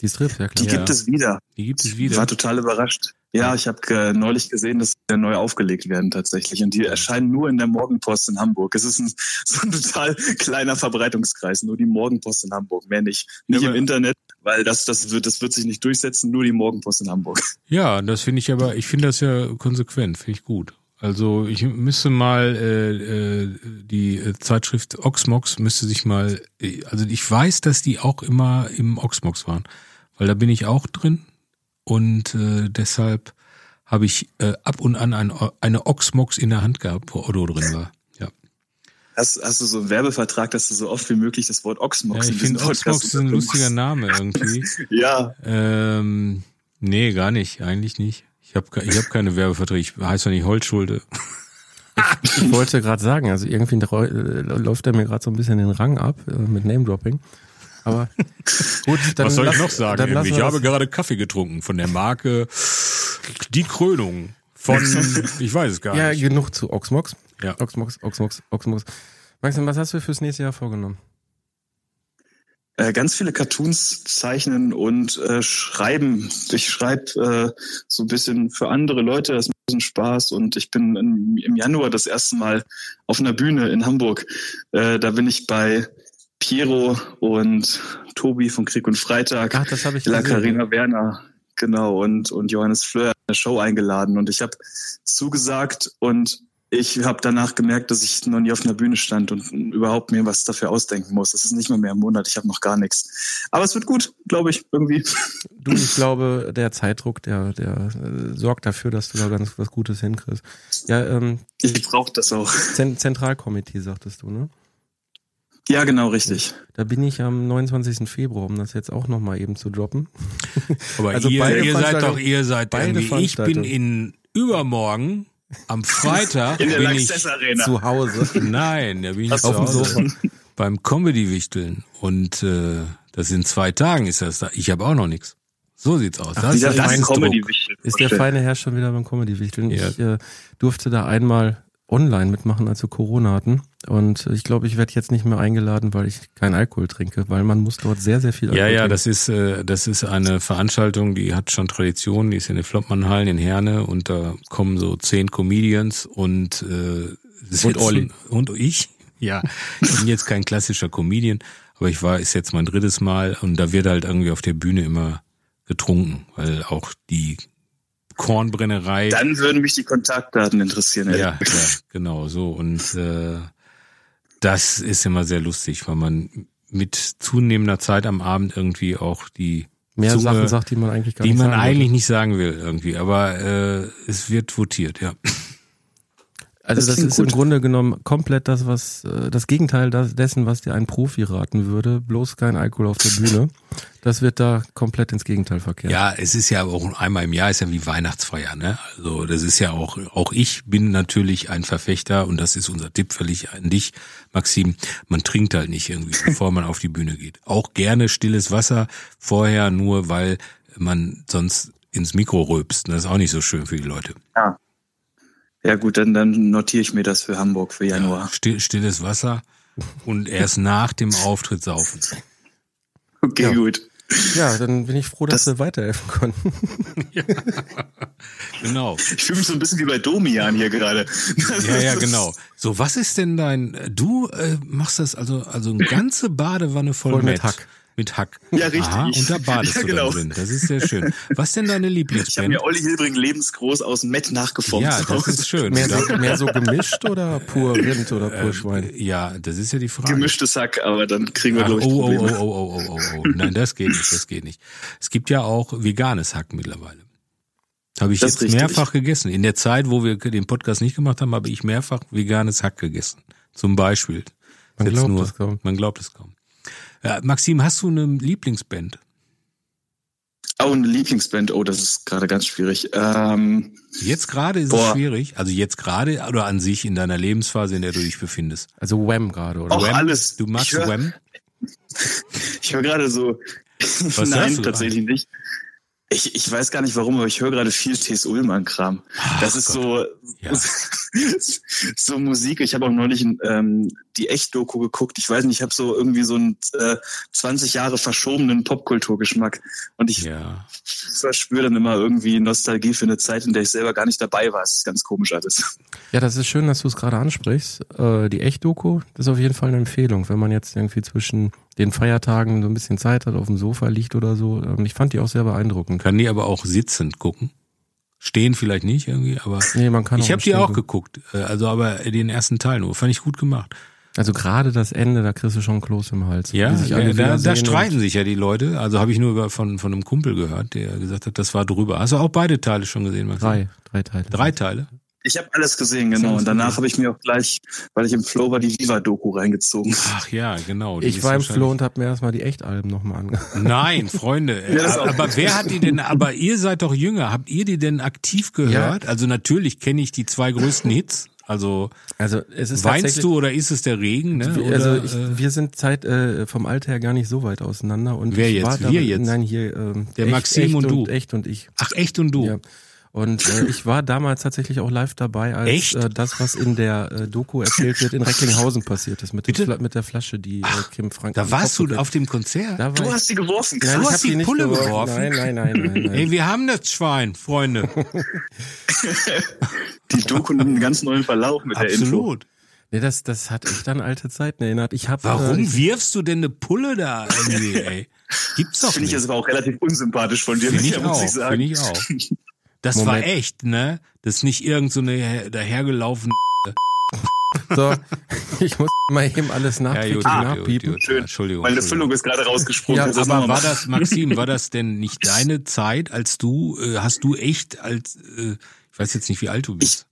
Die Strips, ja Die klar. gibt es wieder. Die gibt es Ich wieder. war total überrascht. Ja, ich habe äh, neulich gesehen, dass die neu aufgelegt werden tatsächlich. Und die erscheinen nur in der Morgenpost in Hamburg. Es ist ein, <laughs> so ein total kleiner Verbreitungskreis. Nur die Morgenpost in Hamburg, mehr nicht. Nicht Ja, im Internet, weil das, das, wird, das wird sich nicht durchsetzen. Nur die Morgenpost in Hamburg. <laughs> Ja, das finde ich aber, ich finde das ja konsequent, finde ich gut. Also ich müsste mal äh, äh, die Zeitschrift Oxmox müsste sich mal, äh, also ich weiß, dass die auch immer im Oxmox waren, weil da bin ich auch drin und äh, deshalb habe ich äh, ab und an ein, eine Oxmox in der Hand gehabt, wo Otto drin war. Ja, Hast, hast du so einen Werbevertrag, dass du so oft wie möglich das Wort Oxmox ja ich finde Oxmox ist ein lustiger Name irgendwie. <laughs> Ja, ähm, nee, gar nicht, eigentlich nicht. Ich habe ich hab keine Werbeverträge, ich heiße doch nicht Holzschulde. <laughs> Ich wollte gerade sagen, also irgendwie äh, läuft er mir gerade so ein bisschen den Rang ab äh, mit Name-Dropping. Aber <laughs> gut, dann Was soll lass, ich noch sagen? Ich habe gerade Kaffee getrunken von der Marke Die Krönung von, ich weiß es gar ja, nicht. genug zu Oxmox. Ja. Oxmox, Oxmox, Oxmox. Maxim, was hast du fürs nächste Jahr vorgenommen? äh, ganz viele Cartoons zeichnen und äh, schreiben. Ich schreibe äh, so ein bisschen für andere Leute, das macht ein bisschen Spaß und ich bin im, im Januar das erste Mal auf einer Bühne in Hamburg. Äh, da bin ich bei Piero und Tobi von Krieg und Freitag. Ach, das habe ich La. Carina Werner, genau, und, und Johannes Fleur eine Show eingeladen. Und ich habe zugesagt und ich habe danach gemerkt, dass ich noch nie auf einer Bühne stand und überhaupt mir was dafür ausdenken muss. Das ist nicht mal mehr im Monat, ich habe noch gar nichts. Aber es wird gut, glaube ich, irgendwie. Du, ich glaube, der Zeitdruck, der, der äh, sorgt dafür, dass du da ganz was Gutes hinkriegst. Ja, ähm, Ich brauche das auch. Zen Zentralkomitee, sagtest du, ne? Ja, genau, richtig. Da bin ich am 29. Februar, um das jetzt auch nochmal eben zu droppen. Aber <laughs> Also ihr, ihr seid doch, ihr seid beide irgendwie, ich bin in übermorgen am Freitag bin ich. Zu Hause. nein, da bin ich auf dem Hause Sofa. beim Comedy Wichteln und äh, das in zwei Tagen ist das da. Ich habe auch noch nichts. So sieht's aus. Das ist das mein Comedy Druck. Ist der feine Herr schon wieder beim Comedy-Wichteln. Ja. Ich äh, durfte da einmal online mitmachen, als wir Corona hatten. Und ich glaube, ich werde jetzt nicht mehr eingeladen, weil ich keinen Alkohol trinke, weil man muss dort sehr, sehr viel Alkohol Ja, ja, trinken. das ist äh, das ist eine Veranstaltung, die hat schon Tradition, die ist in den Flottmannhallen in Herne und da kommen so zehn Comedians und äh, sitzen, Olli. und ich. <laughs> Ja, ich bin jetzt kein klassischer Comedian, aber ich war ist jetzt mein drittes Mal und da wird halt irgendwie auf der Bühne immer getrunken, weil auch die Kornbrennerei Dann würden mich die Kontaktdaten interessieren. ja, ja, genau so. Und äh, das ist immer sehr lustig, weil man mit zunehmender Zeit am Abend irgendwie auch die Mehr Zunge, Sachen sagt, die man eigentlich gar die nicht man sagen eigentlich wollte. nicht sagen will irgendwie. Aber äh, es wird votiert, ja. Also Das das, ist im gut. Grunde genommen komplett das, was äh, das Gegenteil dessen, was dir ein Profi raten würde. Bloß kein Alkohol auf der Bühne. Das wird da komplett ins Gegenteil verkehrt. Ja, es ist ja auch einmal im Jahr ist ja wie Weihnachtsfeier, ne? Also das ist ja auch, auch ich bin natürlich ein Verfechter und das ist unser Tipp völlig an dich, Maxim. Man trinkt halt nicht irgendwie, <laughs> bevor man auf die Bühne geht. Auch gerne stilles Wasser vorher, nur weil man sonst ins Mikro rülpst. Das ist auch nicht so schön für die Leute. Ja gut, dann, dann notiere ich mir das für Hamburg für Januar. Still, stilles Wasser und erst nach dem Auftritt saufen. Okay, Ja. gut. Ja, dann bin ich froh, dass Das- wir weiterhelfen konnten. <laughs> Genau. Ich fühle mich so ein bisschen wie bei Domian hier gerade. <laughs> Ja, ja, genau. So, was ist denn dein, du äh, machst das also, also eine ganze Badewanne voll, Voll mit Met. Hack. Mit Hack. Ja, richtig. Aha, und <laughs> da badest Ja, du genau. drin. Das ist sehr schön. Was denn deine Ich habe Lieblingsband? mir Olli Hilbring lebensgroß aus dem Met nachgeformt. Ja, das ist schön. Mehr so, mehr so gemischt oder pur Rind oder pur Schwein? äh, ja, das ist ja die Frage. Gemischtes Hack, aber dann kriegen wir, Ach, glaube oh, ich, oh, Probleme. oh, oh, oh, oh, oh, oh. Nein, das geht nicht, das geht nicht. Es gibt ja auch veganes Hack mittlerweile. Habe ich Das jetzt richtig. mehrfach gegessen. In der Zeit, wo wir den Podcast nicht gemacht haben, habe ich mehrfach veganes Hack gegessen. Zum Beispiel. Man glaubt es kaum. Man glaubt es kaum. Ja, Maxim, hast du eine Lieblingsband? Oh, eine Lieblingsband. Oh, das ist gerade ganz schwierig. Ähm, Jetzt gerade ist es Boah. schwierig. Also jetzt gerade oder an sich in deiner Lebensphase, in der du dich befindest. Also Wham gerade, oder? Och, Wham? alles. Du magst Ich hör- Wham? <laughs> ich höre gerade so. <laughs> du Nein, tatsächlich nicht. Ich, ich weiß gar nicht warum, aber ich höre gerade viel T.S. Ullmann-Kram. Das ist so, Ja. <laughs> so Musik. Ich habe auch neulich ähm, die Echt-Doku geguckt. Ich weiß nicht, ich habe so irgendwie so einen äh, 20 Jahre verschobenen Popkulturgeschmack. Und ich Ja. verspüre dann immer irgendwie Nostalgie für eine Zeit, in der ich selber gar nicht dabei war. Es ist ganz komisch alles. Ja, das ist schön, dass du es gerade ansprichst. Äh, die Echt-Doku, das ist auf jeden Fall eine Empfehlung, wenn man jetzt irgendwie zwischen den Feiertagen so ein bisschen Zeit hat, auf dem Sofa liegt oder so. Ähm, ich fand die auch sehr beeindruckend. Kann die aber auch sitzend gucken? Stehen vielleicht nicht irgendwie, aber Nee, man kann ich habe die auch geguckt. äh, Also aber den ersten Teil nur. Fand ich gut gemacht. Also gerade das Ende, da kriegst du schon Kloß im Hals. Ja, sich da, da, streiten sich ja die Leute. Also habe ich nur von, von einem Kumpel gehört, der gesagt hat, das war drüber. Hast du auch beide Teile schon gesehen? Maxim? Drei, drei Teile. Drei Teile? Ich habe alles gesehen, genau. Und danach habe ich mir auch gleich, weil ich im Flow war, die Viva-Doku reingezogen. Ach ja, genau. Ich war im Flow und habe mir erstmal die Echtalben nochmal angehört. <laughs> Nein, Freunde. äh, Ja, auch. aber wer hat die denn, aber ihr seid doch jünger, habt ihr die denn aktiv gehört? Also natürlich kenne ich die zwei größten Hits. Also Also es ist weinst du oder ist es der Regen? Ne? Wir- Oder, also ich, äh, wir sind Zeit äh, vom Alter her gar nicht so weit auseinander. Und Wer jetzt? Wir dabei- jetzt? Nein, hier ähm, Der echt, Maxim echt und du. Echt und ich. ach echt und du? Ja. Und äh, ich war damals tatsächlich auch live dabei, als äh, das, was in der äh, Doku erzählt wird, in Recklinghausen passiert ist, mit? Fla mit der Flasche, die äh, Kim Frank. Da warst du auf dem Konzert? Da Du ich, hast die geworfen, nein, ich hast die die nicht Pulle geworfen. geworfen? Nein, nein, nein, nein, nein. Ey, wir haben das Schwein, Freunde. <laughs> Die Doku nimmt einen ganz neuen Verlauf mit der Info. Absolut. Nee, das, das hat echt an alte Zeiten erinnert. Ich hab, Warum Äh, ich, wirfst du denn eine Pulle da irgendwie, ey? Gibt's doch Finde ich jetzt aber auch relativ unsympathisch von dir, Finde ich muss auch, ich sagen. finde ich auch. Das war Moment. echt, ne? Das ist nicht irgend so eine her- dahergelaufene <laughs> so, ich muss mal eben alles nachträglich nachpiepen. Schön. Entschuldigung. Meine. Füllung ist gerade rausgesprungen. Ja, Aber war das, Maxim, war das denn nicht deine Zeit, als du, äh, hast du echt als, äh, ich weiß jetzt nicht, wie alt du bist.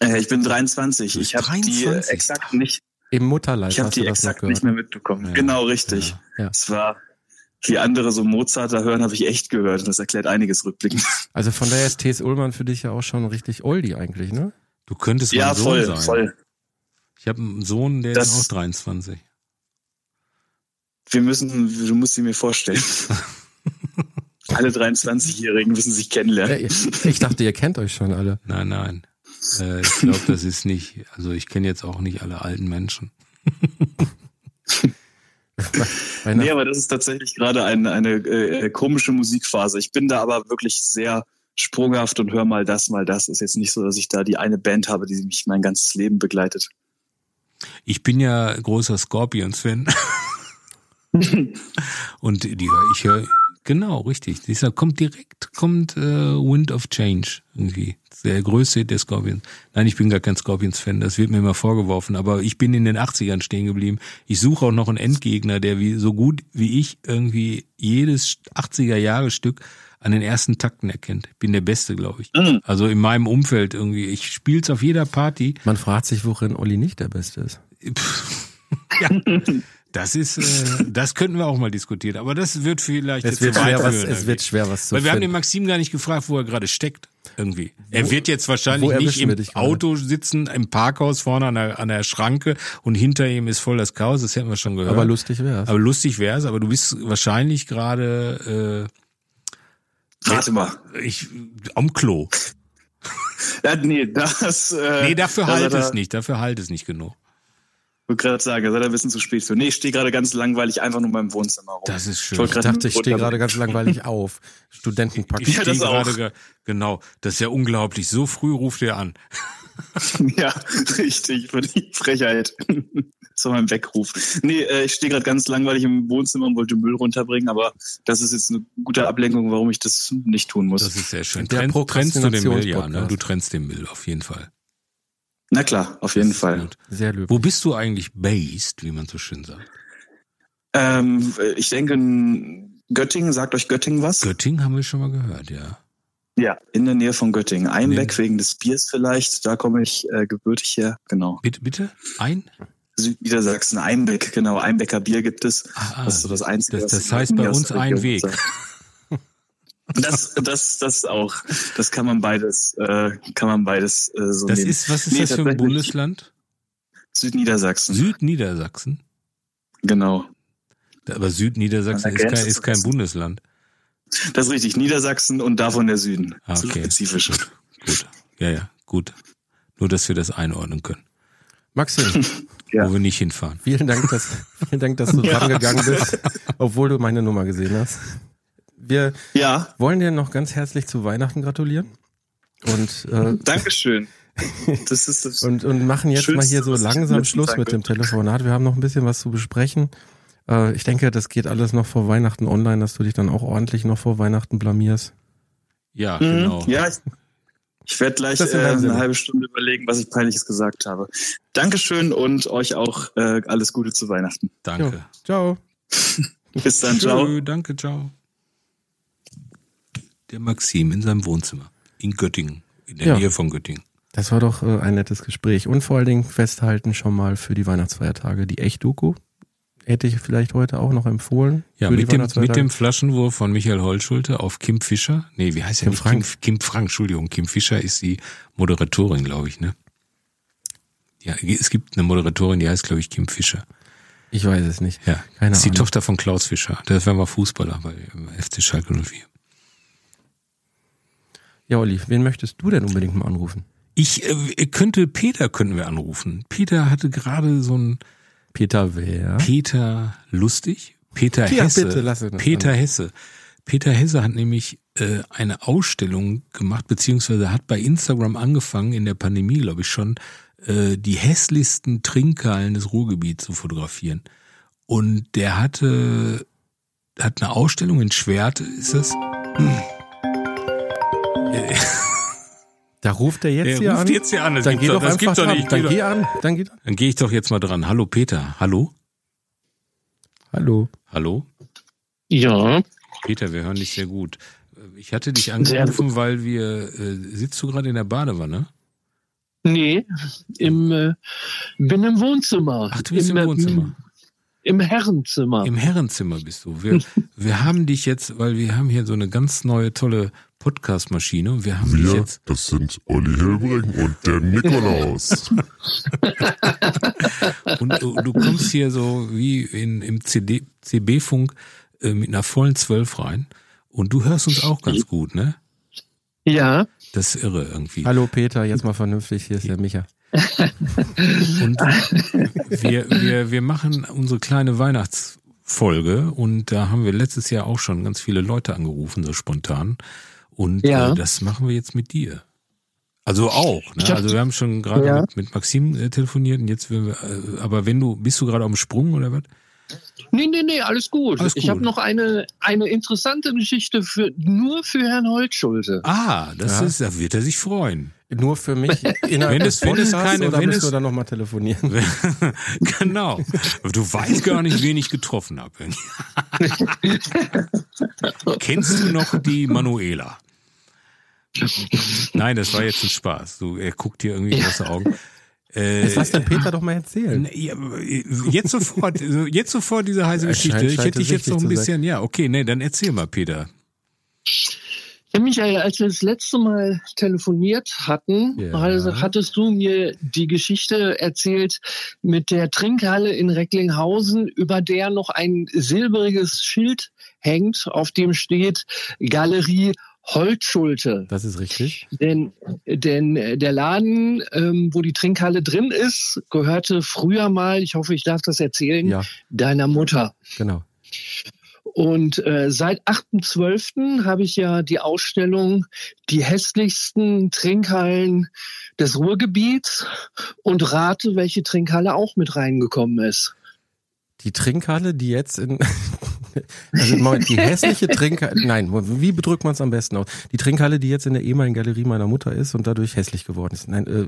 Äh, ich bin 23. Du bist Ich habe die 23? exakt nicht, Im Mutterleib ich habe die exakt nicht mehr mitbekommen. Ja. Genau, richtig. Ja. Es war, wie andere so Mozart da hören, habe ich echt gehört. Und das erklärt einiges rückblickend. <laughs> Also von daher ist T.S. Ullmann für dich ja auch schon richtig oldie eigentlich, ne? Du könntest ja, mein Sohn voll, sein. voll. Ich habe einen Sohn, der Das- ist auch 23. Wir müssen, du musst sie mir vorstellen. <laughs> Alle 23-Jährigen müssen sich kennenlernen. Ich dachte, ihr kennt euch schon alle. Nein, nein. Äh, ich glaube, das ist nicht, also ich kenne jetzt auch nicht alle alten Menschen. <laughs> Bei Nee, aber das ist tatsächlich gerade eine, eine äh, komische Musikphase. Ich bin da aber wirklich sehr sprunghaft und hör mal das, mal das. Ist jetzt nicht so, dass ich da die eine Band habe, die mich mein ganzes Leben begleitet. Ich bin ja großer Scorpions-Fan. <laughs> Und die ich höre, genau, richtig. Dieser kommt direkt, kommt äh, Wind of Change irgendwie. Der größte der Scorpions. Nein, ich bin gar kein Scorpions-Fan, das wird mir immer vorgeworfen, aber ich bin in den 80ern stehen geblieben. Ich suche auch noch einen Endgegner, der wie so gut wie ich irgendwie jedes 80er Jahre Stück an den ersten Takten erkennt. Ich bin der Beste, glaube ich. Mhm. Also in meinem Umfeld irgendwie. Ich spiel's auf jeder Party. Man fragt sich, worin Olli nicht der Beste ist. <laughs> Ja, <laughs> das ist, äh, <laughs> das könnten wir auch mal diskutieren. Aber das wird vielleicht Es jetzt wird, zu weit schwer, was, es wird schwer, was zu Weil wir haben den finden. Maxim gar nicht gefragt, wo er gerade steckt. Irgendwie. Er wird jetzt wahrscheinlich nicht im dich gerade? Auto sitzen, im Parkhaus vorne an der, an der Schranke und hinter ihm ist voll das Chaos. Das hätten wir schon gehört. Aber lustig wär's. Aber lustig wär's. Aber du bist wahrscheinlich gerade Rate mal. äh, ich am Klo. <laughs> Ja, nee, das. Äh, Nee, dafür da halt seid es ihr- nicht. Dafür halt es nicht genug. Ich wollte gerade sagen, da seid ihr ein bisschen zu spät für. Nee, ich stehe gerade ganz langweilig einfach nur in meinem Wohnzimmer rum. Das ist schön. Ich grad dachte, ich stehe gerade ganz langweilig <laughs> auf. Studentenpack. Ich Ja, stehe das auch. gerade, ge- genau. Das ist ja unglaublich. So früh ruft er an. <laughs> Ja, richtig, für die Frechheit. <laughs> Zu meinem Weckruf. Nee, äh, ich stehe gerade ganz langweilig im Wohnzimmer und wollte Müll runterbringen, aber das ist jetzt eine gute Ablenkung, warum ich das nicht tun muss. Das ist sehr schön. Der trennst du den Müll, ja, ne? Du trennst den Müll auf jeden Fall. Na klar, auf jeden Fall. Gut. Sehr löblich. Wo bist du eigentlich based, wie man so schön sagt? Ähm, ich denke, in Göttingen, sagt euch Göttingen was? Göttingen haben wir schon mal gehört, ja. Ja, in der Nähe von Göttingen. Einbeck Nee. wegen des Biers vielleicht, da komme ich äh, gebürtig her, genau. Bitte, bitte? Ein? Südniedersachsen, Einbeck, genau, Einbecker Bier gibt es. Ah, das ist so das Einzige. das, das heißt bei uns ein Weg. Das, das, das auch. Das kann man beides, äh, kann man beides äh, so Das nehmen. ist, was ist Nee, das für ein. Bundesland? Südniedersachsen. Südniedersachsen. genau. Aber Südniedersachsen ist kein, ist kein. Bundesland. Das ist richtig. Niedersachsen und davon der Süden. Ah, okay. spezifisch. Gut. Ja, ja, gut. Nur, dass wir das einordnen können, Maxim, <laughs> Ja. wo wir nicht hinfahren. vielen Dank, dass, vielen Dank, dass du <laughs> dran gegangen bist, obwohl du meine Nummer gesehen hast. Wir Ja, wollen dir noch ganz herzlich zu Weihnachten gratulieren. Und, äh, Dankeschön. <laughs> Das ist das. und, und machen jetzt mal hier so Schönste, langsam Schluss mit dem Telefonat. Wir haben noch ein bisschen was zu besprechen. Äh, ich denke, das geht alles noch vor Weihnachten online, dass du dich dann auch ordentlich noch vor Weihnachten blamierst. Ja, Mhm. genau. Ja, ich, ich werde gleich äh, eine halbe Stunde überlegen, was ich peinliches gesagt habe. Dankeschön und euch auch äh, alles Gute zu Weihnachten. Danke. Ciao. <laughs> Bis dann, ciao. Tschö, danke, ciao. Der Maxim in seinem Wohnzimmer in Göttingen, in der Ja. Nähe von Göttingen. Das war doch äh, ein nettes Gespräch. Und vor allen Dingen festhalten schon mal für die Weihnachtsfeiertage die Echt-Doku. Hätte ich vielleicht heute auch noch empfohlen. Ja, mit dem, mit dem Flaschenwurf von Michael Holtschulte auf Kim Fischer. Nee, wie heißt er Kim? Frank. Kim, Kim Frank, Entschuldigung. Kim Fischer ist die Moderatorin, glaube ich, ne? Ja, es gibt eine Moderatorin, die heißt, glaube ich, Kim Fischer. Ich weiß es nicht. Ja, Keine das ist die Ahnung. Tochter von Klaus Fischer. Der war mal Fußballer bei ähm, FC Schalke 04. Ja, Olli, wen möchtest du denn unbedingt mal anrufen? Ich äh, könnte, Peter könnten wir anrufen. Peter hatte gerade so ein Peter Wer? Peter Lustig, Peter Ja, Hesse. bitte, lass uns Peter an. Hesse. Peter Hesse hat nämlich äh, eine Ausstellung gemacht, beziehungsweise hat bei Instagram angefangen, in der Pandemie, glaube ich schon, äh, die hässlichsten Trinkhallen des Ruhrgebiets zu fotografieren. Und der hatte, hat eine Ausstellung in Schwerte, ist das? Da ruft er jetzt Der hier ruft an. jetzt hier an, das dann gibt's geh doch- doch das einfach doch nicht. Dann Geh geh an. Dann geh Dann gehe ich doch jetzt mal dran. Hallo Peter. Hallo? Hallo. Hallo? Ja, Peter, wir hören dich sehr gut. Ich hatte dich angerufen, weil wir, äh, sitzt du gerade in der Badewanne? nee, im, äh, bin im Wohnzimmer. Ach, du bist im äh, Wohnzimmer. Im Herrenzimmer. Im Herrenzimmer bist du. Wir, <laughs> wir haben dich jetzt, weil wir haben hier so eine ganz neue, tolle Podcast-Maschine wir haben dich Wir, jetzt, das sind Olli Hilbring und der Nikolaus. <laughs> und du, du kommst hier so wie in, im CD, CB-Funk äh, mit einer vollen Zwölf rein und du hörst uns auch ganz gut, ne? ja, Das ist irre irgendwie. Hallo Peter, jetzt mal vernünftig. Hier ist der Micha. Und wir, wir, wir machen unsere kleine Weihnachtsfolge und da haben wir letztes Jahr auch schon ganz viele Leute angerufen, so spontan. Und Ja. äh, das machen wir jetzt mit dir. Also auch, ne? Also wir haben schon gerade Ja. mit, mit Maxim äh, telefoniert und jetzt wir, äh, aber wenn du, bist du gerade auf dem Sprung oder was? nee, nee, nee, alles gut. Alles Ich habe noch eine, eine interessante Geschichte für, nur für Herrn Holtschulte. Ah, das Ja. ist, da wird er sich freuen. Nur für mich innerhalb Wenn des es- wenn es Podcasts keine- oder wenn müssen es- wir dann nochmal telefonieren? <laughs> genau. Du weißt gar nicht, wen ich getroffen habe. <laughs> Kennst du noch die Manuela? Nein, das war jetzt ein Spaß. Du, er guckt dir irgendwie aus den Augen. Äh, Jetzt lass den Peter doch mal erzählen. Ja, Jetzt sofort, jetzt sofort diese heiße Es Geschichte. scheint- Ich hätte dich jetzt noch ein bisschen, ja, okay, nee, dann erzähl mal, Peter. Ja, Michael, als wir das letzte Mal telefoniert hatten, Ja. hattest du mir die Geschichte erzählt mit der Trinkhalle in Recklinghausen, über der noch ein silbriges Schild hängt, auf dem steht Galerie Holtschulte. Das ist richtig. Denn, denn der Laden, ähm, wo die Trinkhalle drin ist, gehörte früher mal, ich hoffe, ich darf das erzählen, Ja, deiner Mutter. genau. Und äh, seit 8.12. habe ich ja die Ausstellung Die hässlichsten Trinkhallen des Ruhrgebiets und rate, welche Trinkhalle auch mit reingekommen ist. Die Trinkhalle, die jetzt in, also Moment, die <laughs> hässliche Trinkhalle, nein, wie bedrückt man es am besten aus? Die Trinkhalle, die jetzt in der ehemaligen Galerie meiner Mutter ist und dadurch hässlich geworden ist. Nein, äh,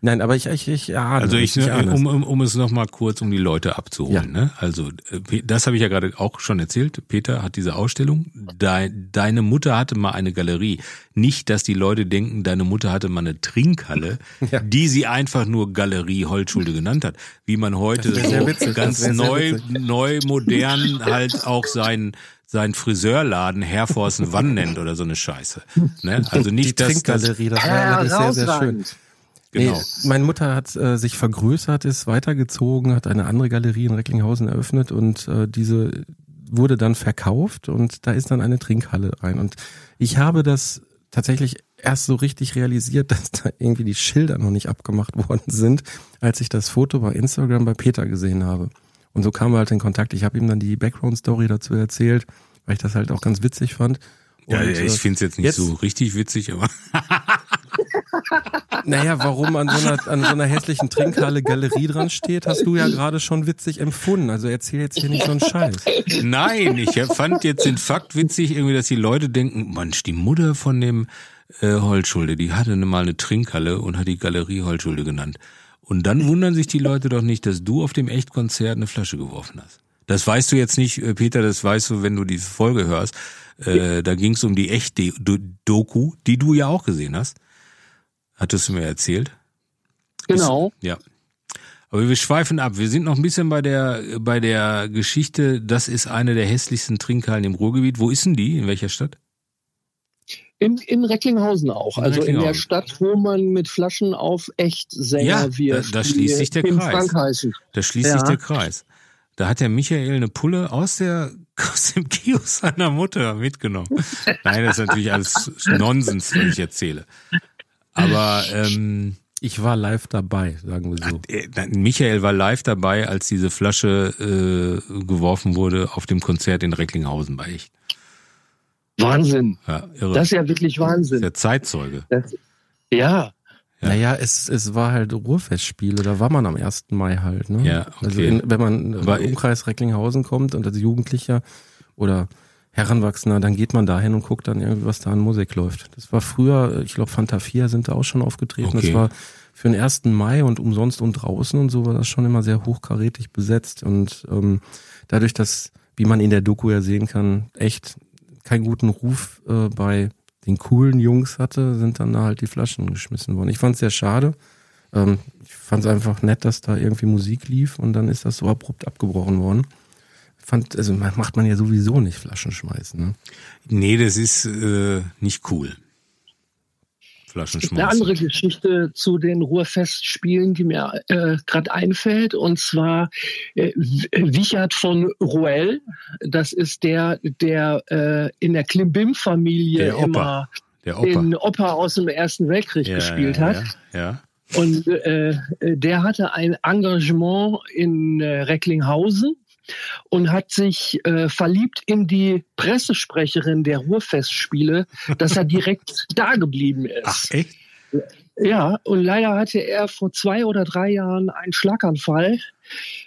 nein, aber ich, ich, ich ahne Also ich, ne, ahne es. um, um, um es nochmal kurz, um die Leute abzuholen. Ja. Ne? Also äh, das habe ich ja gerade auch schon erzählt. Peter hat diese Ausstellung. Dein, deine Mutter hatte mal eine Galerie. Nicht, dass die Leute denken, deine Mutter hatte mal eine Trinkhalle, Ja. die sie einfach nur Galerie Holtschulde genannt hat. Wie man heute so witzig, ganz neu, witzig. neu, modern halt auch sein sein Friseurladen Herforsen Wann nennt oder so eine Scheiße. Ne? Also die nicht, das, Trinkgalerie, das war wirklich sehr, sehr schön. Genau. Nee, meine Mutter hat äh, sich vergrößert, ist weitergezogen, hat eine andere Galerie in Recklinghausen eröffnet und äh, diese wurde dann verkauft und da ist dann eine Trinkhalle rein. Und ich habe das tatsächlich erst so richtig realisiert, <laughs> dass da irgendwie die Schilder noch nicht abgemacht worden sind, als ich das Foto bei Instagram bei Peter gesehen habe. Und so kamen wir halt in Kontakt. Ich habe ihm dann die Background-Story dazu erzählt, weil ich das halt auch ganz witzig fand. Ja, Und, ich äh, finde es jetzt nicht jetzt- so richtig witzig, aber <laughs> <laughs> Naja, warum an so einer, an so einer hässlichen Trinkhalle Galerie dran steht, hast du ja <laughs> gerade schon witzig empfunden. Also erzähl jetzt hier nicht so einen Scheiß. Nein, ich fand jetzt den Fakt witzig, irgendwie, dass die Leute denken, Mensch, die Mutter von dem äh, Holzschulde, die hatte mal eine Trinkhalle und hat die Galerie Holzschulde genannt. Und dann wundern sich die Leute doch nicht, dass du auf dem Echtkonzert eine Flasche geworfen hast. Das weißt du jetzt nicht, äh, Peter, das weißt du, wenn du diese Folge hörst. Äh, da ging es um die Echt-Doku, die du ja auch gesehen hast. Hattest du mir erzählt? Genau. Ja. Aber wir schweifen ab. Wir sind noch ein bisschen bei der, bei der Geschichte. Das ist eine der hässlichsten Trinkhallen im Ruhrgebiet. Wo ist denn die? In welcher Stadt? In, in Recklinghausen auch. In also in der Recklinghausen. Stadt, wo man mit Flaschen auf Echtsänger Ja, wirft. da- da schließt sich der Kreis. Da schließt Ja. sich der Kreis. Da hat der Michael eine Pulle aus der <laughs> aus dem Kiosk seiner Mutter mitgenommen. Nein, das ist natürlich alles Nonsens, was ich erzähle. Aber ähm, Ich war live dabei, sagen wir so. Michael war live dabei, als diese Flasche äh, geworfen wurde auf dem Konzert in Recklinghausen bei Echt. Wahnsinn. Ja, irre. Das ist ja wirklich Wahnsinn. der Zeitzeuge. Das, ja, Ja. Naja, es, es war halt Ruhrfestspiele, da war man am 1. Mai halt. Ne? Ja, okay. Also in, wenn man Aber- im Umkreis Recklinghausen kommt und als Jugendlicher oder Heranwachsender, dann geht man dahin und guckt dann irgendwie, was da an Musik läuft. Das war früher, ich glaube Fanta 4 sind da auch schon aufgetreten. Okay. Das war für den 1. Mai und umsonst und draußen und so war das schon immer sehr hochkarätig besetzt. Und ähm, dadurch, dass, wie man in der Doku ja sehen kann, echt keinen guten Ruf äh, bei den coolen Jungs hatte, sind dann da halt die Flaschen geschmissen worden. Ich fand es sehr schade. Ähm, ich fand es einfach nett, dass da irgendwie Musik lief und dann ist das so abrupt abgebrochen worden. Fand, also macht man ja sowieso nicht Flaschen schmeißen. Ne? Nee, das ist äh, nicht cool. Flaschenschmeißen. Eine andere Geschichte zu den Ruhrfestspielen, die mir äh, gerade einfällt, und zwar äh, Wichert von Ruel. Das ist der, der äh, in der Klimbim-Familie immer den Opa aus dem Ersten Weltkrieg Ja, gespielt ja, hat. Ja, ja. Und äh, der hatte ein Engagement in äh, Recklinghausen und hat sich äh, verliebt in die Pressesprecherin der Ruhrfestspiele, dass er direkt <laughs> da geblieben ist. Ach, echt? Ja, und leider hatte er vor zwei oder drei Jahren einen Schlaganfall.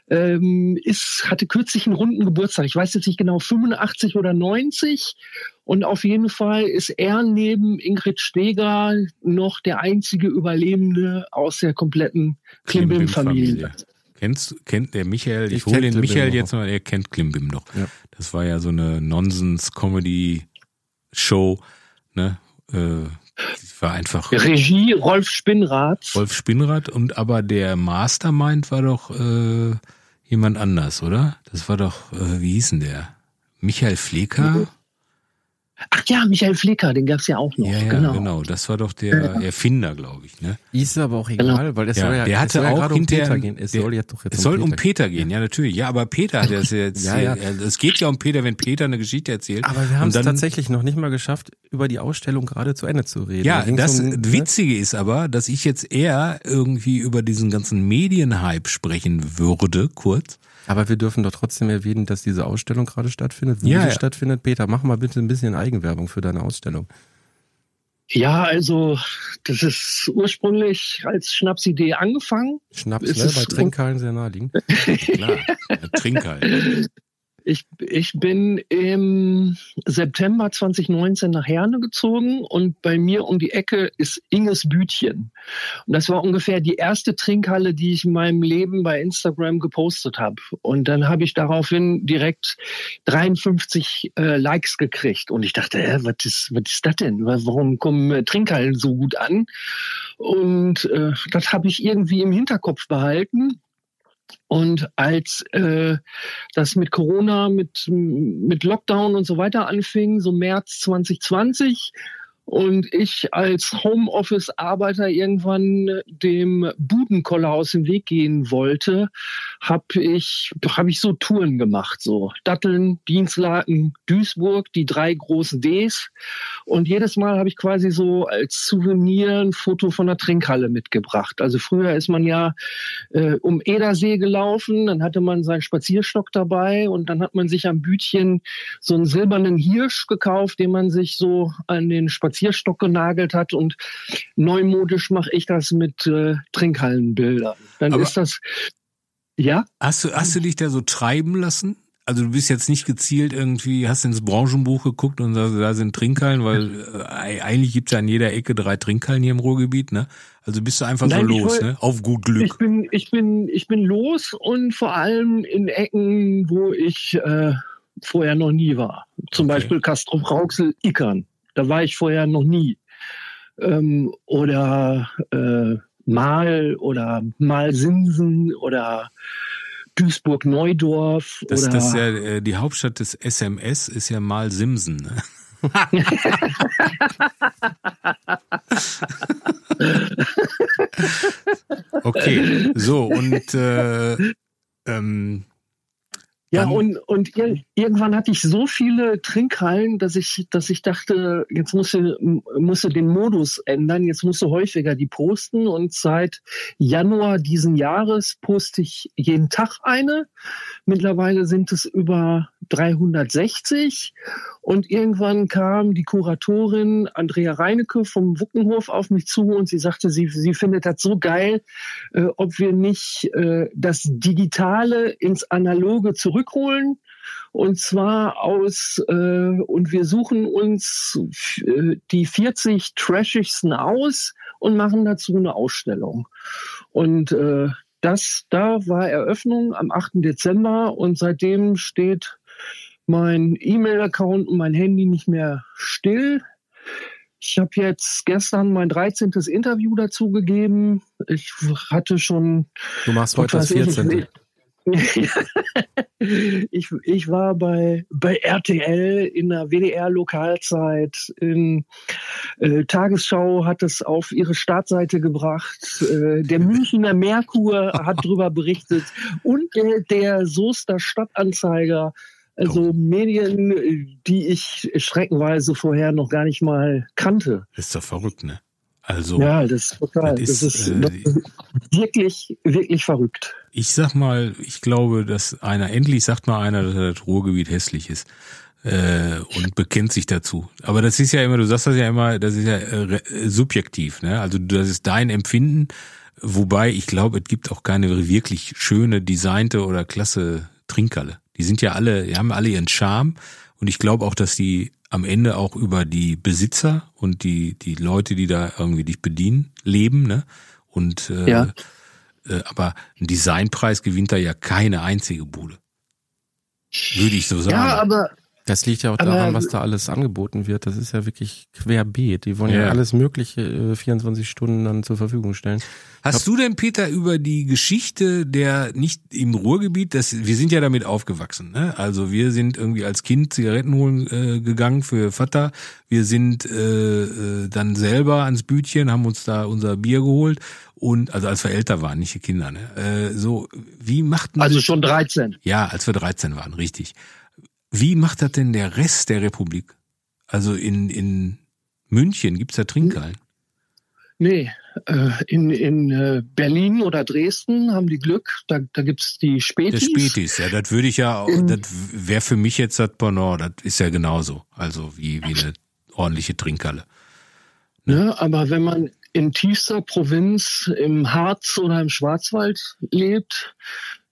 Ähm, ist, hatte kürzlich einen runden Geburtstag. Ich weiß jetzt nicht genau, 85 oder 90. Und auf jeden Fall ist er neben Ingrid Steger noch der einzige Überlebende aus der kompletten Klimbim-Familie. Kennst, kennt der Michael, ich, Ich hole den Klimbim Michael noch. jetzt mal, er kennt Klimbim noch. Ja. Das war ja so eine Nonsens-Comedy-Show, ne? Äh, die war einfach Regie Rolf Spinnrath. Wolf Spinnrad und aber der Mastermind war doch äh, jemand anders, oder? Das war doch, äh, wie hieß denn der? Michael Flecker? Ach ja, Michael Flicker, den gab's ja auch noch. Ja, ja, genau. genau. Das war doch der Erfinder, glaube ich, ne? Ist aber auch egal, weil es Ja, soll ja, der es hatte soll ja auch gerade um hinterher- Peter gehen. Es der- soll jetzt doch jetzt Es soll um Peter Peter gehen, ja natürlich. Ja, aber Peter hat das <laughs> jetzt. Ja, ja. Es geht ja um Peter, wenn Peter eine Geschichte erzählt. Aber wir haben es tatsächlich noch nicht mal geschafft, über die Ausstellung gerade zu Ende zu reden. Ja, Da das um, ne? Witzige ist aber, dass ich jetzt eher irgendwie über diesen ganzen Medienhype sprechen würde, kurz. Aber wir dürfen doch trotzdem erwähnen, dass diese Ausstellung gerade stattfindet. Wo Ja, sie ja. stattfindet. Peter, mach mal bitte ein bisschen Eigenwerbung für deine Ausstellung. Ja, also das ist ursprünglich als Schnapsidee angefangen. Schnaps, Ist ne? Bei Trinkhallen sehr naheliegend. <laughs> Klar, trink halt. Ich, ich bin im September 2019 nach Herne gezogen und bei mir um die Ecke ist Inges Bütchen. Und das war ungefähr die erste Trinkhalle, die ich in meinem Leben bei Instagram gepostet habe. Und dann habe ich daraufhin direkt 53 äh, Likes gekriegt. Und ich dachte, äh, was, ist, was ist das denn? Warum kommen äh, Trinkhallen so gut an? Und äh, das habe ich irgendwie im Hinterkopf behalten. Und als äh, das mit Corona, mit, mit Lockdown und so weiter anfing, so März 2020, und ich als Homeoffice-Arbeiter irgendwann dem Budenkoller aus dem Weg gehen wollte, habe ich, hab ich so Touren gemacht, so Datteln, Dienstlaken, Duisburg, die drei großen Ds. Und jedes Mal habe ich quasi so als Souvenir ein Foto von der Trinkhalle mitgebracht. Also früher ist man ja äh, um Edersee gelaufen, dann hatte man seinen Spazierstock dabei und dann hat man sich am Bütchen so einen silbernen Hirsch gekauft, den man sich so an den Spazierstock Spazierstock genagelt hat und neumodisch mache ich das mit äh, Trinkhallenbildern. Dann Aber- ist das, ja? Hast du, hast du dich da so treiben lassen? Also du bist jetzt nicht gezielt irgendwie, hast ins Branchenbuch geguckt und da, da sind Trinkhallen, weil äh, eigentlich gibt's ja an jeder Ecke drei Trinkhallen hier im Ruhrgebiet, ne? Also bist du einfach Nein, so ich los, ne? Auf gut Ich Glück. bin, ich bin, ich bin los und vor allem in Ecken, wo ich äh, vorher noch nie war. Zum Okay. Beispiel Castro Rauxel Ickern. Da war ich vorher noch nie. Ähm, oder äh, Mal oder Malsinsen oder Duisburg Neudorf Das, oder das ist ja äh, die Hauptstadt des SMS ist ja mal Simsen, ne? <laughs> <laughs> okay, so und äh, ähm, Ja, und, und ir irgendwann hatte ich so viele Trinkhallen, dass ich, dass ich dachte, jetzt musst du, musst du den Modus ändern, jetzt musst du häufiger die posten. Und seit Januar diesen Jahres poste ich jeden Tag eine. Mittlerweile sind es über 360. Und irgendwann kam die Kuratorin Andrea Reinecke vom Wuckenhof auf mich zu und sie sagte, sie, sie findet das so geil, äh, ob wir nicht äh, das Digitale ins Analoge zurückholen. Und zwar aus, äh, und wir suchen uns äh, die 40 trashigsten aus und machen dazu eine Ausstellung. Und äh, das, da war Eröffnung am 8. Dezember und seitdem steht mein E-Mail-Account und mein Handy nicht mehr still. Ich habe jetzt gestern mein 13. Interview dazu gegeben. Ich hatte schon Du machst heute das was weiß ich, 14. <laughs> ich, ich war bei, bei RTL in der WDR-Lokalzeit. In äh, Tagesschau hat es auf ihre Startseite gebracht. Äh, der Münchner Merkur hat darüber berichtet. Und der, der Soester Stadtanzeiger. Also Medien, äh, die ich schreckenweise vorher noch gar nicht mal kannte. das ist doch verrückt, ne? Also Ja, das ist total. Das Das ist, ist, äh, das ist wirklich, wirklich verrückt. ich sag mal, ich glaube, dass einer, endlich sagt mal einer, dass das Ruhrgebiet hässlich ist. Äh, und bekennt sich dazu. Aber das ist ja immer, du sagst das ja immer, das ist ja äh, äh, subjektiv, ne? Also das ist dein Empfinden, wobei ich glaube, es gibt auch keine wirklich schöne, designte oder klasse Trinkhalle. Die sind ja alle, die haben alle ihren Charme und ich glaube auch, dass die am Ende auch über die Besitzer und die, die Leute, die da irgendwie dich bedienen, leben, ne? Und äh, Ja. äh, aber ein Designpreis gewinnt da ja keine einzige Bude. Würde ich so sagen. Ja, aber Das liegt ja auch Aber- daran, was da alles angeboten wird. Das ist ja wirklich querbeet. Die wollen ja, Ja. alles Mögliche äh, 24 Stunden dann zur Verfügung stellen. Hast du denn, Peter, über die Geschichte der nicht im Ruhrgebiet, das, wir sind ja damit aufgewachsen, ne? Also wir sind irgendwie als Kind Zigaretten holen äh, gegangen für Vater. Wir sind äh, äh, dann selber ans Bütchen, haben uns da unser Bier geholt und also als wir älter waren, nicht die Kinder, ne? Äh, so, wie macht man also schon 13. Ja, als wir 13 waren, richtig. Wie macht das denn der Rest der Republik? Also in, in München gibt's da Trinkhallen. Nee, äh, in, in äh, Berlin oder Dresden haben die Glück, da, da gibt's die Der Spätis. Spätis, ja, das würde ich ja, auch- In- das wäre für mich jetzt das Pendant, das ist ja genauso. Also wie, wie eine ordentliche Trinkhalle. Ne? Aber wenn man in tiefster Provinz im Harz oder im Schwarzwald lebt,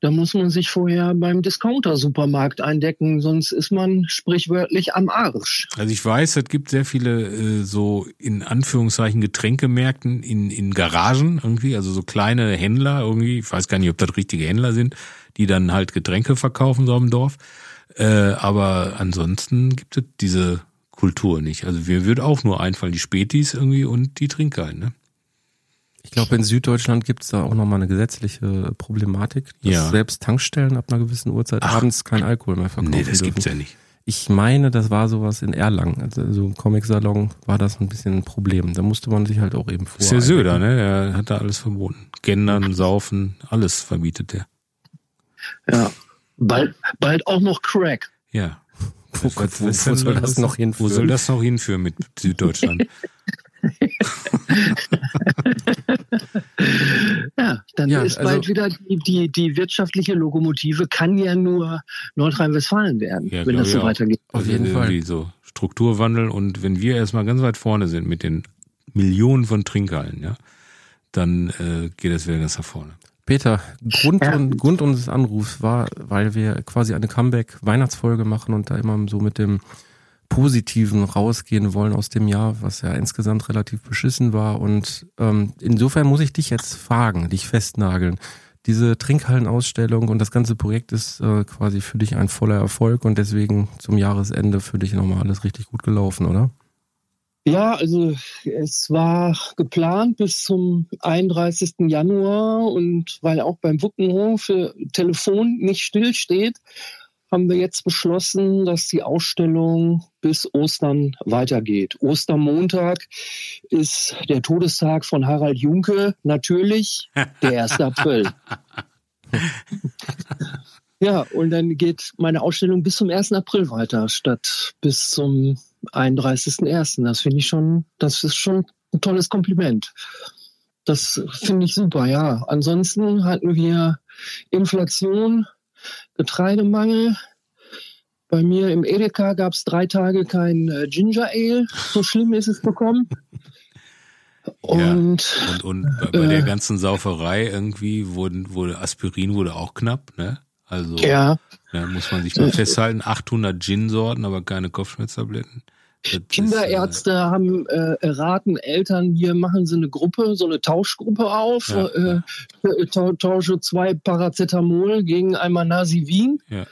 da muss man sich vorher beim Discounter-Supermarkt eindecken, sonst ist man sprichwörtlich am Arsch. Also ich weiß, es gibt sehr viele äh, so in Anführungszeichen Getränkemärkten in, in Garagen irgendwie, also so kleine Händler irgendwie, ich weiß gar nicht, ob das richtige Händler sind, die dann halt Getränke verkaufen so im Dorf. Äh, aber ansonsten gibt es diese Kultur nicht. Also mir würde auch nur einfallen, die Spätis irgendwie und die Trinkhallen, ne? Ich glaube, in Süddeutschland gibt es da auch nochmal eine gesetzliche Problematik, dass Ja. selbst Tankstellen ab einer gewissen Uhrzeit Ach. abends kein Alkohol mehr verkaufen Nee, das dürfen. gibt's ja nicht. Ich meine, das war sowas in Erlangen. Also so im Comic-Salon war das ein bisschen ein Problem. Da musste man sich halt auch eben vor. Das ist der Söder, ne? Er hat da alles verboten. Gendern, Saufen, alles verbietet er. Ja. Bald, bald auch noch Crack. Ja. <laughs> Wo, wo, wo soll da- das noch Wo hinführen? soll das noch hinführen mit Süddeutschland? <laughs> <laughs> Ja, Dann Ja, ist also- bald wieder die, die, die wirtschaftliche Lokomotive kann ja nur Nordrhein-Westfalen werden, Ja, wenn das so weitergeht. Auf jeden Also Fall. so Strukturwandel und wenn wir erstmal ganz weit vorne sind mit den Millionen von Trinkhallen, ja, dann äh, geht das wieder ganz nach vorne. Peter, Grund, Ja. und, Grund unseres Anrufs war, weil wir quasi eine Comeback-Weihnachtsfolge machen und da immer so mit dem Positiven rausgehen wollen aus dem Jahr, was ja insgesamt relativ beschissen war. Und ähm, insofern muss ich dich jetzt fragen, dich festnageln. Diese Trinkhallenausstellung und das ganze Projekt ist äh, quasi für dich ein voller Erfolg und deswegen zum Jahresende für dich nochmal alles richtig gut gelaufen, oder? Ja, also es war geplant bis zum 31. Januar und weil auch beim Wuckenhof äh, Telefon nicht stillsteht, haben wir jetzt beschlossen, dass die Ausstellung bis Ostern weitergeht. Ostermontag ist der Todestag von Harald Junke, natürlich <laughs> der 1. April. Ja, und dann geht meine Ausstellung bis zum 1. April weiter, statt bis zum 31.01. Das finde ich schon, das ist schon ein tolles Kompliment. Das finde ich super, ja. Ansonsten hatten wir Inflation, Getreidemangel. Bei mir im Edeka gab es drei Tage kein äh, Ginger Ale. So schlimm ist es bekommen. Und Und, und bei, bei der Äh. ganzen Sauferei irgendwie wurden, wurde Aspirin wurde auch knapp, ne? Also ja, da muss man sich mal festhalten, 800 Gin-Sorten, aber keine Kopfschmerztabletten. Das ist, Kinderärzte haben äh, erraten, Eltern, hier machen sie eine Gruppe, so eine Tauschgruppe auf, Ja, äh, äh, tau- tausche zwei Paracetamol gegen einmal Nasivin. Ja.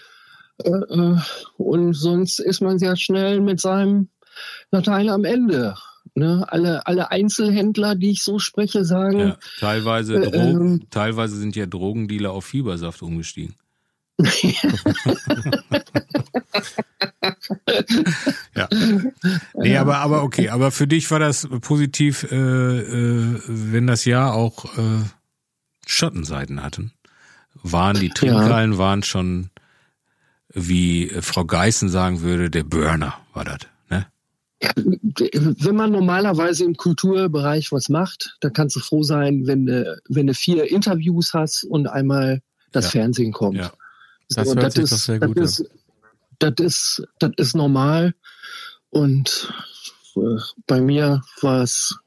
Äh, äh, und sonst ist man sehr schnell mit seinem Latein am Ende. Ne? Alle, alle Einzelhändler, die ich so spreche, Äh, sagen, ja, teilweise, Äh, Drogen, ähm. teilweise sind ja Drogendealer auf Fiebersaft umgestiegen. <laughs> ja. <laughs> <laughs> Nee, aber, aber okay, aber für dich war das positiv, äh, äh, wenn das Jahr auch äh, Schattenseiten hatten. Waren die Trinkhallen waren schon, wie Frau Geißen sagen würde, der Burner war das. Ne? wenn man normalerweise im Kulturbereich was macht, dann kannst du froh sein, wenn du, wenn du vier Interviews hast und einmal das Ja. Fernsehen kommt. Ja. Das So, hört sich doch sehr gut das ist, das ist, das ist normal. Und äh, bei mir war es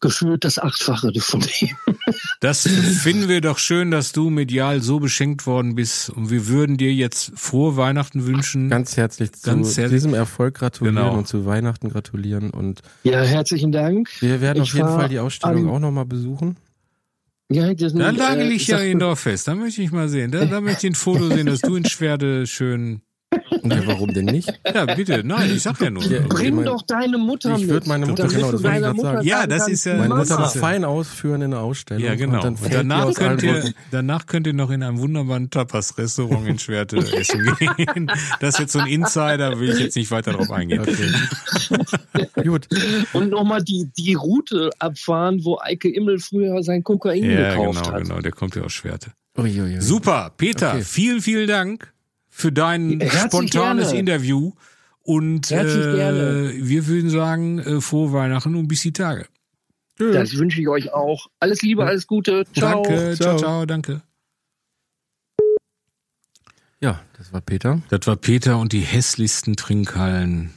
gefühlt das Achtfache von dem. <laughs> Das finden wir doch schön, dass du medial so beschenkt worden bist. Und wir würden dir jetzt frohe Weihnachten wünschen. Ganz herzlich zu Ganz herzlich- diesem Erfolg gratulieren Genau. und zu Weihnachten gratulieren und Ja, herzlichen Dank. wir werden Ich auf jeden Fall die Ausstellung auch nochmal besuchen. Ja, das, Da lage äh, ich ja in Dorf fest. Da möchte ich mal sehen. Da, da möchte ich ein <laughs> Foto sehen, dass du in Schwerde schön. Ja, warum denn nicht? <laughs> Ja, bitte. Nein, ich sag ja nur. Ja, Bring mein- doch deine Mutter Ich mit. würd meine Mutter- genau, das wollte ich Mutter sagen. Ja, das ist ja- Meine Mama. Mutter das fein ausführen in der Ausstellung. Ja, genau. Und dann Und danach könnt, ihr, danach könnt ihr noch in einem wunderbaren Tapas-Restaurant in Schwerte essen gehen. Das ist jetzt so ein Insider, will ich jetzt nicht weiter drauf eingehen. Okay. <laughs> Gut. Und nochmal die, die Route abfahren, wo Eike Immel früher sein Kokain Ja, gekauft genau, hat. genau. Der kommt ja aus Schwerte. Uiuiui. Super, Peter, Okay. vielen, vielen Dank für dein Herzlich spontanes gerne. Interview. Und äh, gerne. wir würden sagen, äh, frohe Weihnachten und bis die Tage. Das wünsche ich euch auch. Alles Liebe, alles Gute. Ciao. Danke, ciao, Ciao. ciao, danke. Ja, das war Peter. Das war Peter und die hässlichsten Trinkhallen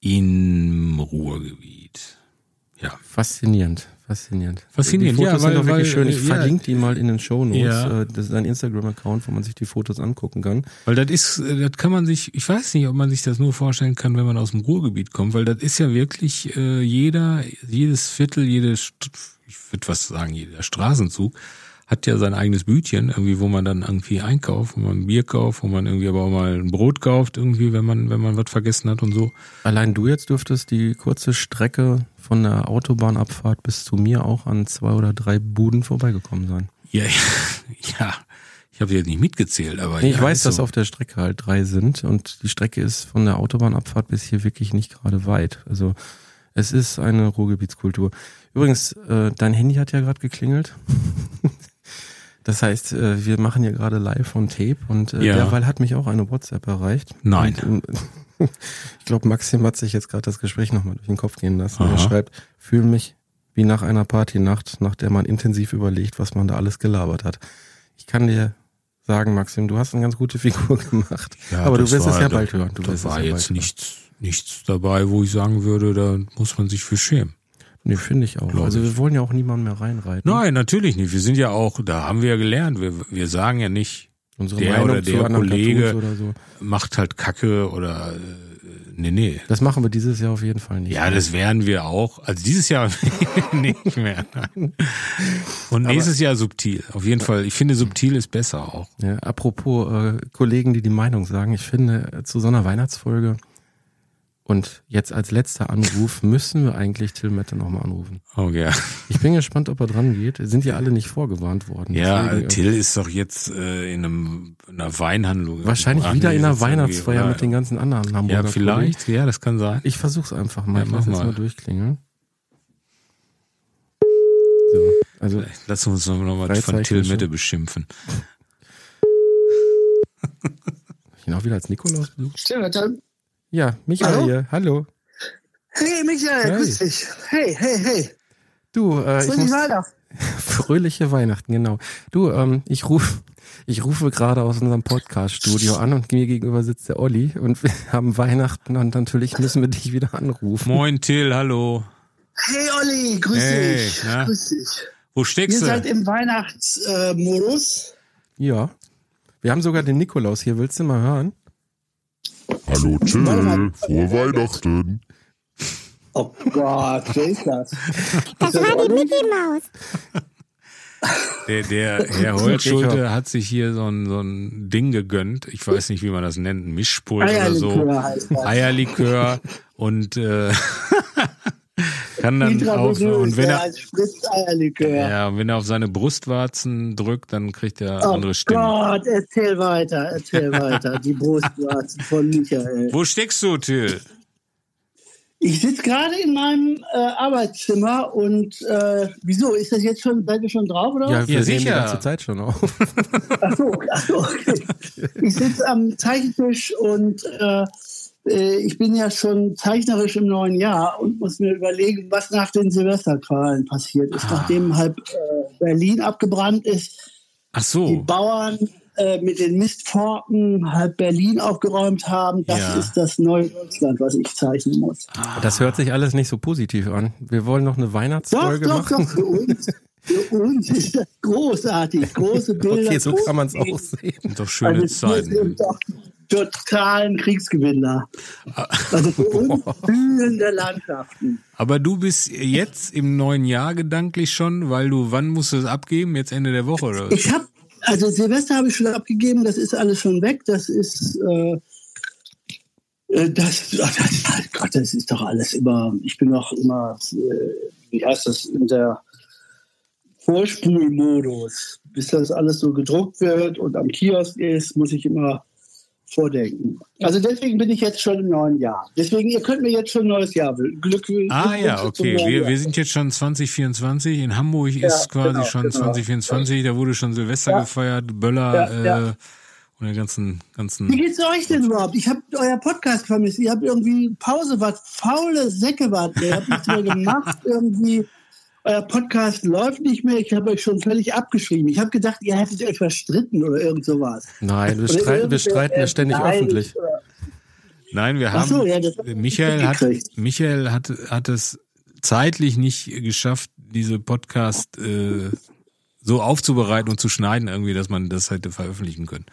im Ruhrgebiet. Ja. Faszinierend. Faszinierend. Faszinierend, Die Fotos ja, weil- sind doch wirklich weil, schön. Ich äh, ja. verlinke die mal in den Shownotes. Ja. Äh, Das ist ein Instagram-Account, wo man sich die Fotos angucken kann. Weil das ist, äh, das kann man sich, ich weiß nicht, ob man sich das nur vorstellen kann, wenn man aus dem Ruhrgebiet kommt, weil das ist ja wirklich äh, jeder, jedes Viertel, jede, St- ich würde was sagen, jeder Straßenzug hat ja sein eigenes Bütchen, irgendwie, wo man dann irgendwie einkauft, wo man ein Bier kauft, wo man irgendwie aber auch mal ein Brot kauft, irgendwie, wenn man, wenn man was vergessen hat und so. Allein du jetzt dürftest die kurze Strecke von der Autobahnabfahrt bis zu mir auch an zwei oder drei Buden vorbeigekommen sein. Ja, <laughs> ja, ich habe jetzt nicht mitgezählt, aber Nee, ich ja, weiß, ist dass so. auf der Strecke halt drei sind und die Strecke ist von der Autobahnabfahrt bis hier wirklich nicht gerade weit. Also es ist eine Ruhrgebietskultur. Übrigens, äh, dein Handy hat ja gerade geklingelt. <laughs> Das heißt, äh, wir machen hier gerade live on Tape und äh, Ja. derweil hat mich auch eine WhatsApp erreicht. Nein. Und, <laughs> ich glaube, Maxim hat sich jetzt gerade das Gespräch nochmal durch den Kopf gehen lassen. Aha. Er schreibt, fühle mich wie nach einer Partynacht, nach der man intensiv überlegt, was man da alles gelabert hat. Ich kann dir sagen, Maxim, du hast eine ganz gute Figur <laughs> gemacht. Ja, Aber du wirst es ja bald hören. Du Da war ja jetzt nichts, nichts dabei, wo ich sagen würde, da muss man sich für schämen. Nee, finde ich auch. Glaub Also wir ich. wollen ja auch niemanden mehr reinreiten. Nein, natürlich nicht. Wir sind ja auch, da haben wir ja gelernt. Wir, wir sagen ja nicht, Unsere der Meinung oder zu der Kollege- oder so. macht halt Kacke oder äh, nee, nee. Das machen wir dieses Jahr auf jeden Fall nicht. Ja, das werden wir auch. Also dieses Jahr <laughs> nicht mehr. Nein. Und nächstes Jahr subtil. Auf jeden Fall. Ich finde, subtil ist besser auch. Ja, apropos äh, Kollegen, die die Meinung sagen, ich finde äh, zu so einer Weihnachtsfolge und jetzt als letzter Anruf müssen wir eigentlich Till Mette nochmal anrufen. Oh ja. Ich bin gespannt, ob er dran geht. Sind ja alle nicht vorgewarnt worden. Ja, Deswegen, äh, Till ist doch jetzt äh, in, einem, in einer Weinhandlung. Wahrscheinlich Ach, wieder nee, in einer Weihnachtsfeier ja, mit den ganzen anderen Hamburger Ja, Kollegen. vielleicht. Ja, das kann sein. Ich versuch's einfach mal. Ja, ich mach lass jetzt mal. mal durchklingeln. So, also Lass uns noch mal von Till schon. Mette beschimpfen. <laughs> hab ich ihn auch wieder als Nikolaus besucht. Stimmt, dann- Ja, Michael Hallo? hier. Hallo. Hey Michael, Hey. grüß dich. Hey, hey, hey. Du, äh, ich Fröhliche muss, Weihnachten. <laughs> Fröhliche Weihnachten, genau. Du, ähm, ich rufe ich rufe gerade aus unserem Podcast-Studio an und mir gegenüber sitzt der Olli und wir <laughs> haben Weihnachten und natürlich müssen wir dich wieder anrufen. Moin Till, hallo. Hey Olli, grüß Hey, dich. na? Grüß dich. Wo Ihr steckst seid du? im Weihnachtsmodus. Ja. Wir haben sogar den Nikolaus hier. Willst du mal hören? Hallo mal. frohe Weihnachten. Oh Gott, wer ist das? Das war die Mickey Maus. Der, der Herr Holzschulte hat sich hier so ein, so ein Ding gegönnt. Ich weiß nicht, wie man das nennt. Ein Mischpult oder so. Eierlikör heißt das. Eierlikör und äh, <laughs> kann dann auch und wenn ja, er als Spritz-Eierlikör. ja, wenn er auf seine Brustwarzen drückt, dann kriegt er Oh andere Stimmen. Gott, erzähl weiter, erzähl <laughs> weiter. Die Brustwarzen von Michael. Wo steckst du, Till? Ich sitze gerade in meinem äh, Arbeitszimmer und äh, wieso? Ist das jetzt schon, seid ihr schon drauf oder was? Ja, wir Ja, nehmen die sicher. ganze Zeit schon auf. Ach so, ach so okay. Ich sitze am Zeichentisch und äh, ich bin ja schon zeichnerisch im neuen Jahr und muss mir überlegen, was nach den Silvesterqualen passiert ist, nachdem halb äh, Berlin abgebrannt ist, Ach die so. Bauern äh, mit den Mistforken halb Berlin aufgeräumt haben. Das Ja. ist das neue Deutschland, was ich zeichnen muss. Das hört sich alles nicht so positiv an. Wir wollen noch eine Doch, Weihnachtsfolge doch, machen. doch, für uns, für uns ist das großartig. Große Bilder. <laughs> Okay, so kann man es auch sehen. Sind doch schöne Also Zeiten. sind doch totalen Kriegsgewinner. Also für uns blühende Landschaften. Aber du bist jetzt im neuen Jahr gedanklich schon, weil du, wann musst du es abgeben? Jetzt Ende der Woche oder was? Ich habe, also Silvester habe ich schon abgegeben, das ist alles schon weg. Das ist, äh, äh, das, das, <laughs> Gott, das ist doch alles immer, ich bin noch immer, äh, wie heißt das, in der Vorspulmodus. Bis das alles so gedruckt wird und am Kiosk ist, muss ich immer vordenken. Also deswegen bin ich jetzt schon im neuen Jahr. Deswegen, ihr könnt mir jetzt schon ein neues Jahr wünschen. Glück, Ah ja, okay. Wir, wir sind jetzt schon 2024. In Hamburg Ja, ist quasi genau, schon genau. 2024. Da wurde schon Silvester Ja. gefeiert, Böller Ja. Äh, und den ganzen, Wie ganzen. geht's euch denn überhaupt? Ich habe euer Podcast vermisst. Ihr habt irgendwie Pause wart, faule Säcke wart. Ihr habt nichts mehr <laughs> gemacht irgendwie. Euer Podcast läuft nicht mehr. Ich habe euch schon völlig abgeschrieben. Ich habe gedacht, ihr hättet euch verstritten oder irgend sowas. Nein, wir streiten, wir streiten ja ständig beleidigt öffentlich. Nein, wir Ach haben. so, ja, das Michael hat. Michael hat, hat es zeitlich nicht geschafft, diese Podcast äh, so aufzubereiten und zu schneiden irgendwie, dass man das hätte veröffentlichen können.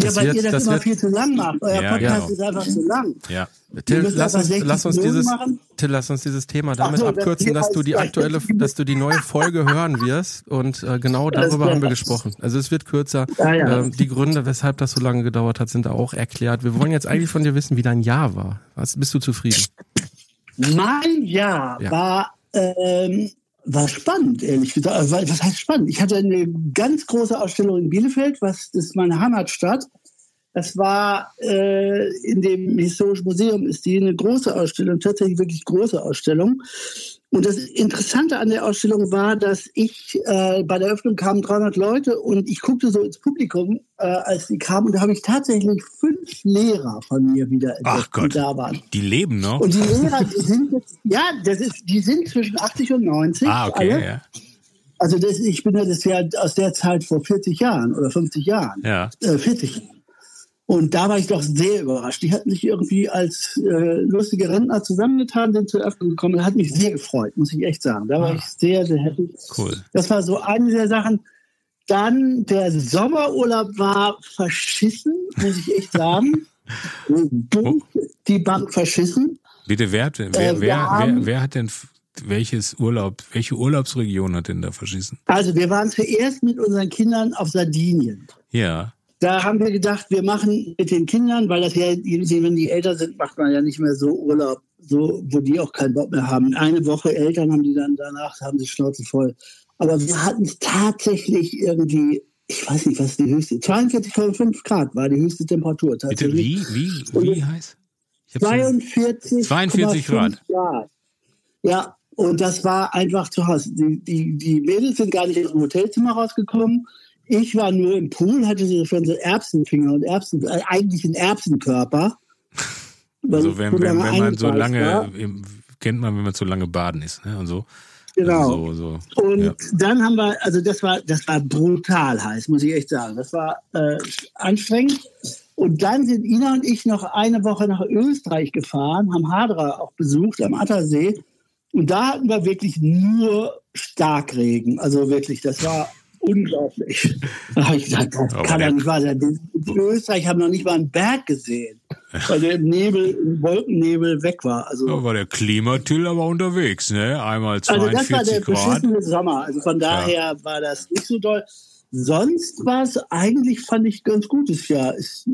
Ja, Das weil wird- ihr das, das immer viel zu lang macht. Euer Ja, Podcast genau. ist einfach zu lang. Ja. Till, lass uns, 60 lass uns dieses, machen. Till, lass uns dieses Thema damit so, das abkürzen, Thema dass du die aktuelle, dass du die neue Folge hören wirst und äh, genau darüber haben wir gesprochen. Also es wird kürzer. Ja, ja. Ähm, die Gründe, weshalb das so lange gedauert hat, sind da auch erklärt. Wir wollen jetzt eigentlich von dir wissen, wie dein Jahr war. Was, bist du zufrieden? Mein Jahr Ja. war, ähm, war spannend, ehrlich gesagt. Also, Was heißt spannend? Ich hatte eine ganz große Ausstellung in Bielefeld, was ist meine Heimatstadt. Das war äh, in dem Historischen Museum ist die eine große Ausstellung, tatsächlich wirklich große Ausstellung. Und das Interessante an der Ausstellung war, dass ich äh, bei der Öffnung kamen 300 Leute und ich guckte so ins Publikum, äh, als die kamen, und da habe ich tatsächlich fünf Lehrer von mir wieder entdeckt, Ach Gott. die da waren. Die leben noch. Und die Lehrer, die sind jetzt, ja, das ist, die sind zwischen 80 und 90. ah, okay, alle. ja. Also das, ich bin ja das ja aus der Zeit vor 40 Jahren oder 50 Jahren. Ja. Äh, 40 Jahren. Und da war ich doch sehr überrascht. Die hatten sich irgendwie als äh, lustige Rentner zusammengetan, sind zur Öffnung gekommen. Das hat mich sehr gefreut, muss ich echt sagen. Da war ich sehr, sehr happy. Cool. Das war so eine der Sachen. Dann der Sommerurlaub war verschissen, muss ich echt sagen. <laughs> Die Bank verschissen. Bitte, wer, wer, Äh, wer, wer, wer hat denn welches Urlaub, welche Urlaubsregion hat denn da verschissen? Also wir waren zuerst mit unseren Kindern auf Sardinien. Ja. Da haben wir gedacht, wir machen mit den Kindern, weil das ja, wenn die älter sind, macht man ja nicht mehr so Urlaub, so, wo die auch keinen Bock mehr haben. Eine Woche Eltern haben die dann danach, haben sie Schnauze voll. Aber wir hatten es tatsächlich irgendwie, ich weiß nicht, was die höchste, 42,5 Grad war die höchste Temperatur. Bitte, Tatsächlich. wie, wie, wie heiß? Ich hab's nicht- 42, 42 Grad. Grad. Ja, und das war einfach zu Hause. Die, die, die Mädels sind gar nicht aus dem Hotelzimmer rausgekommen. Ich war nur im Pool, hatte so schon so Erbsenfinger und Erbsen, äh, eigentlich einen Erbsenkörper. <laughs> Also wenn, so wenn, wenn man so lange, war. kennt man, wenn man so lange baden ist, ne? Und so. Genau. Also so, so. Und ja. dann haben wir, also das war, das war brutal heiß, muss ich echt sagen. Das war äh, anstrengend. Und dann sind Ina und ich noch eine Woche nach Österreich gefahren, haben Hadra auch besucht am Attersee. Und da hatten wir wirklich nur Starkregen. Also wirklich, das war unglaublich. <laughs> Da habe ich gesagt, das Aber kann ja nicht wahr sein. In Österreich haben wir noch nicht mal einen Berg gesehen, weil der im Nebel, im Wolkennebel weg war. Also Da war der Klimatil aber unterwegs, ne? Einmal also das war 42 der Grad. beschissene Sommer. Also von daher war das nicht so doll. Sonst war es eigentlich, fand ich, ganz gutes Jahr. Es,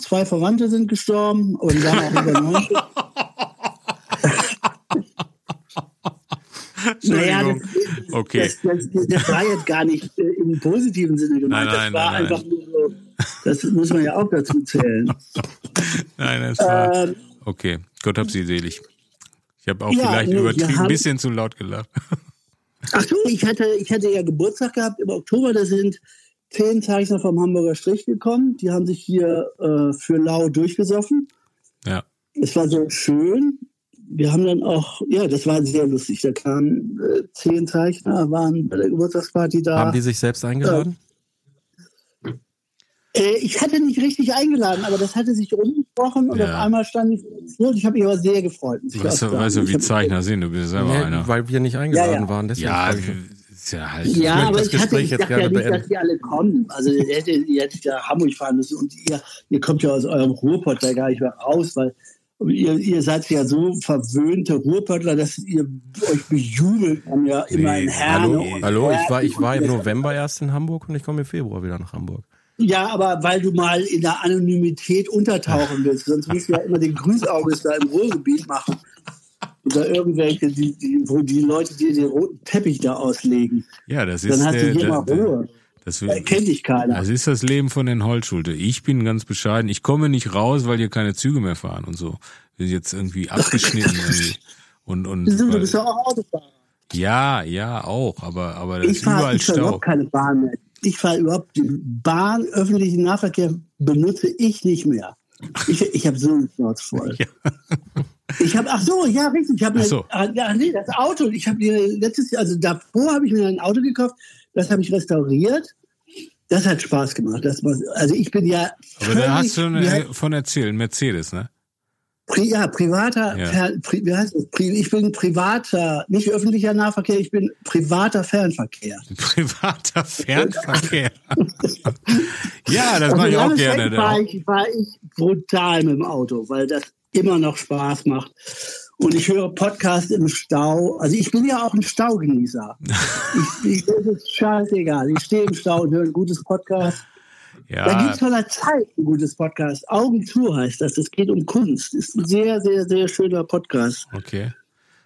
zwei Verwandte sind gestorben und dann auch über 90. <laughs> Entschuldigung. das, Okay. das, das, das war jetzt gar nicht äh, im positiven Sinne gemeint. Nein, nein, das war nein, nein. einfach nur so, das muss man ja auch dazu zählen. <laughs> Nein, das war. Ähm, Okay. Gott hab sie selig. Ich habe auch Ja, vielleicht nee, übertrieben, ein bisschen zu laut gelacht. Ach so, ich hatte, ich hatte ja Geburtstag gehabt im Oktober. Da sind zehn Zeichner vom Hamburger Strich gekommen. Die haben sich hier äh, für Lau durchgesoffen. Ja. Es war so schön. Wir haben dann auch, ja, das war sehr lustig. Da kamen äh, zehn Zeichner, waren bei der Geburtstagsparty da. Haben die sich selbst eingeladen? Äh, ich hatte nicht richtig eingeladen, aber das hatte sich rumgesprochen und Ja. auf einmal stand ich vor und ich habe mich aber sehr gefreut. ich Weißt du, weißt du, Ich wie Zeichner sind? Du bist selber Nee, einer. weil wir nicht eingeladen Ja, ja. waren. Deswegen Ja, ich- ja halt. Ja, möchte aber das ich, hatte, Gespräch ich jetzt dachte ja nicht, beenden. dass die alle kommen. Also ihr hättet, ihr hättet ja Hamburg fahren müssen und ihr, ihr kommt ja aus eurem Ruhrpott da gar nicht mehr raus, weil ihr, ihr seid ja so verwöhnte Ruhrpottler, dass ihr euch bejubelt haben ja immer in Herne. Hallo, und hallo, ich war, ich war im. November erst in Hamburg und ich komme im Februar wieder nach Hamburg. Ja, aber weil du mal in der Anonymität untertauchen willst, sonst musst du ja immer den Grüßauges da im Ruhrgebiet machen. Oder irgendwelche, die, die, wo die Leute dir den roten Teppich da auslegen. Ja, das ist Dann hast der, du hier mal der, Ruhe. Das, Da kennt dich keiner. das ist das Leben von den Holzschulte. Ich bin ganz bescheiden. Ich komme nicht raus, weil hier keine Züge mehr fahren und so. Wir sind jetzt irgendwie <laughs> abgeschnitten irgendwie. Und, und du weil, bist ja auch Autofahrer. ja, ja, auch, aber, aber da Ich ist fahre überall ich fahr Stau. überhaupt keine Bahn mehr. Ich fahre überhaupt die Bahn, öffentlichen Nahverkehr benutze ich nicht mehr. Ich, ich habe so einen Schnauz voll. <laughs> Ich habe, ach so, ja, richtig. Ich habe Ach so. ah, ja, nee, das Auto. Ich habe letztes Jahr, also davor habe ich mir ein Auto gekauft. Das habe ich restauriert. Das hat Spaß gemacht. Das war, also ich bin ja. Aber da hast du eine, von erzählt, Mercedes, ne? Pri, ja, privater, Ja. Fer, pri, wie heißt das? Pri, ich bin privater, nicht öffentlicher Nahverkehr, ich bin privater Fernverkehr. <laughs> Privater Fernverkehr. <laughs> ja, das Also mache ich auch gerne. Fahre ich, fahr ich brutal mit dem Auto, weil das immer noch Spaß macht. Und ich höre Podcast im Stau. Also ich bin ja auch ein Staugenießer. ich, ich, das ist scheißegal. Ich stehe im Stau und höre ein gutes Podcast. Da Ja, gibt es von der Zeit ein gutes Podcast. Augen zu heißt das. Das geht um Kunst. Ist ein sehr, sehr, sehr schöner Podcast. okay.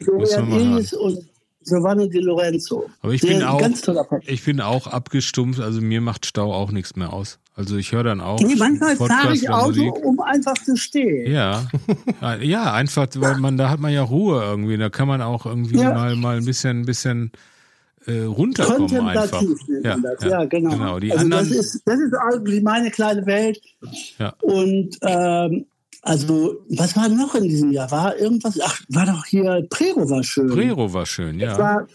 Florian Illis und Giovanni Di Lorenzo. Aber ich sehr, bin auch, Ganz toller Podcast. ich bin auch abgestumpft, also mir macht Stau auch nichts mehr aus. Also ich höre dann auch Nee, manchmal fahre ich Auto, Musik. um einfach zu stehen. Ja, <laughs> ja, einfach, weil man da hat man ja Ruhe irgendwie. Da kann man auch irgendwie Ja. mal mal ein bisschen, ein bisschen äh, runterkommen einfach. Man das. Ja, genau. genau. Die also anderen, das ist, das ist irgendwie meine kleine Welt. Ja. Und ähm, also, was war noch in diesem Jahr? War irgendwas? Ach, war doch hier, Prero war schön. Prero war schön, ja. War,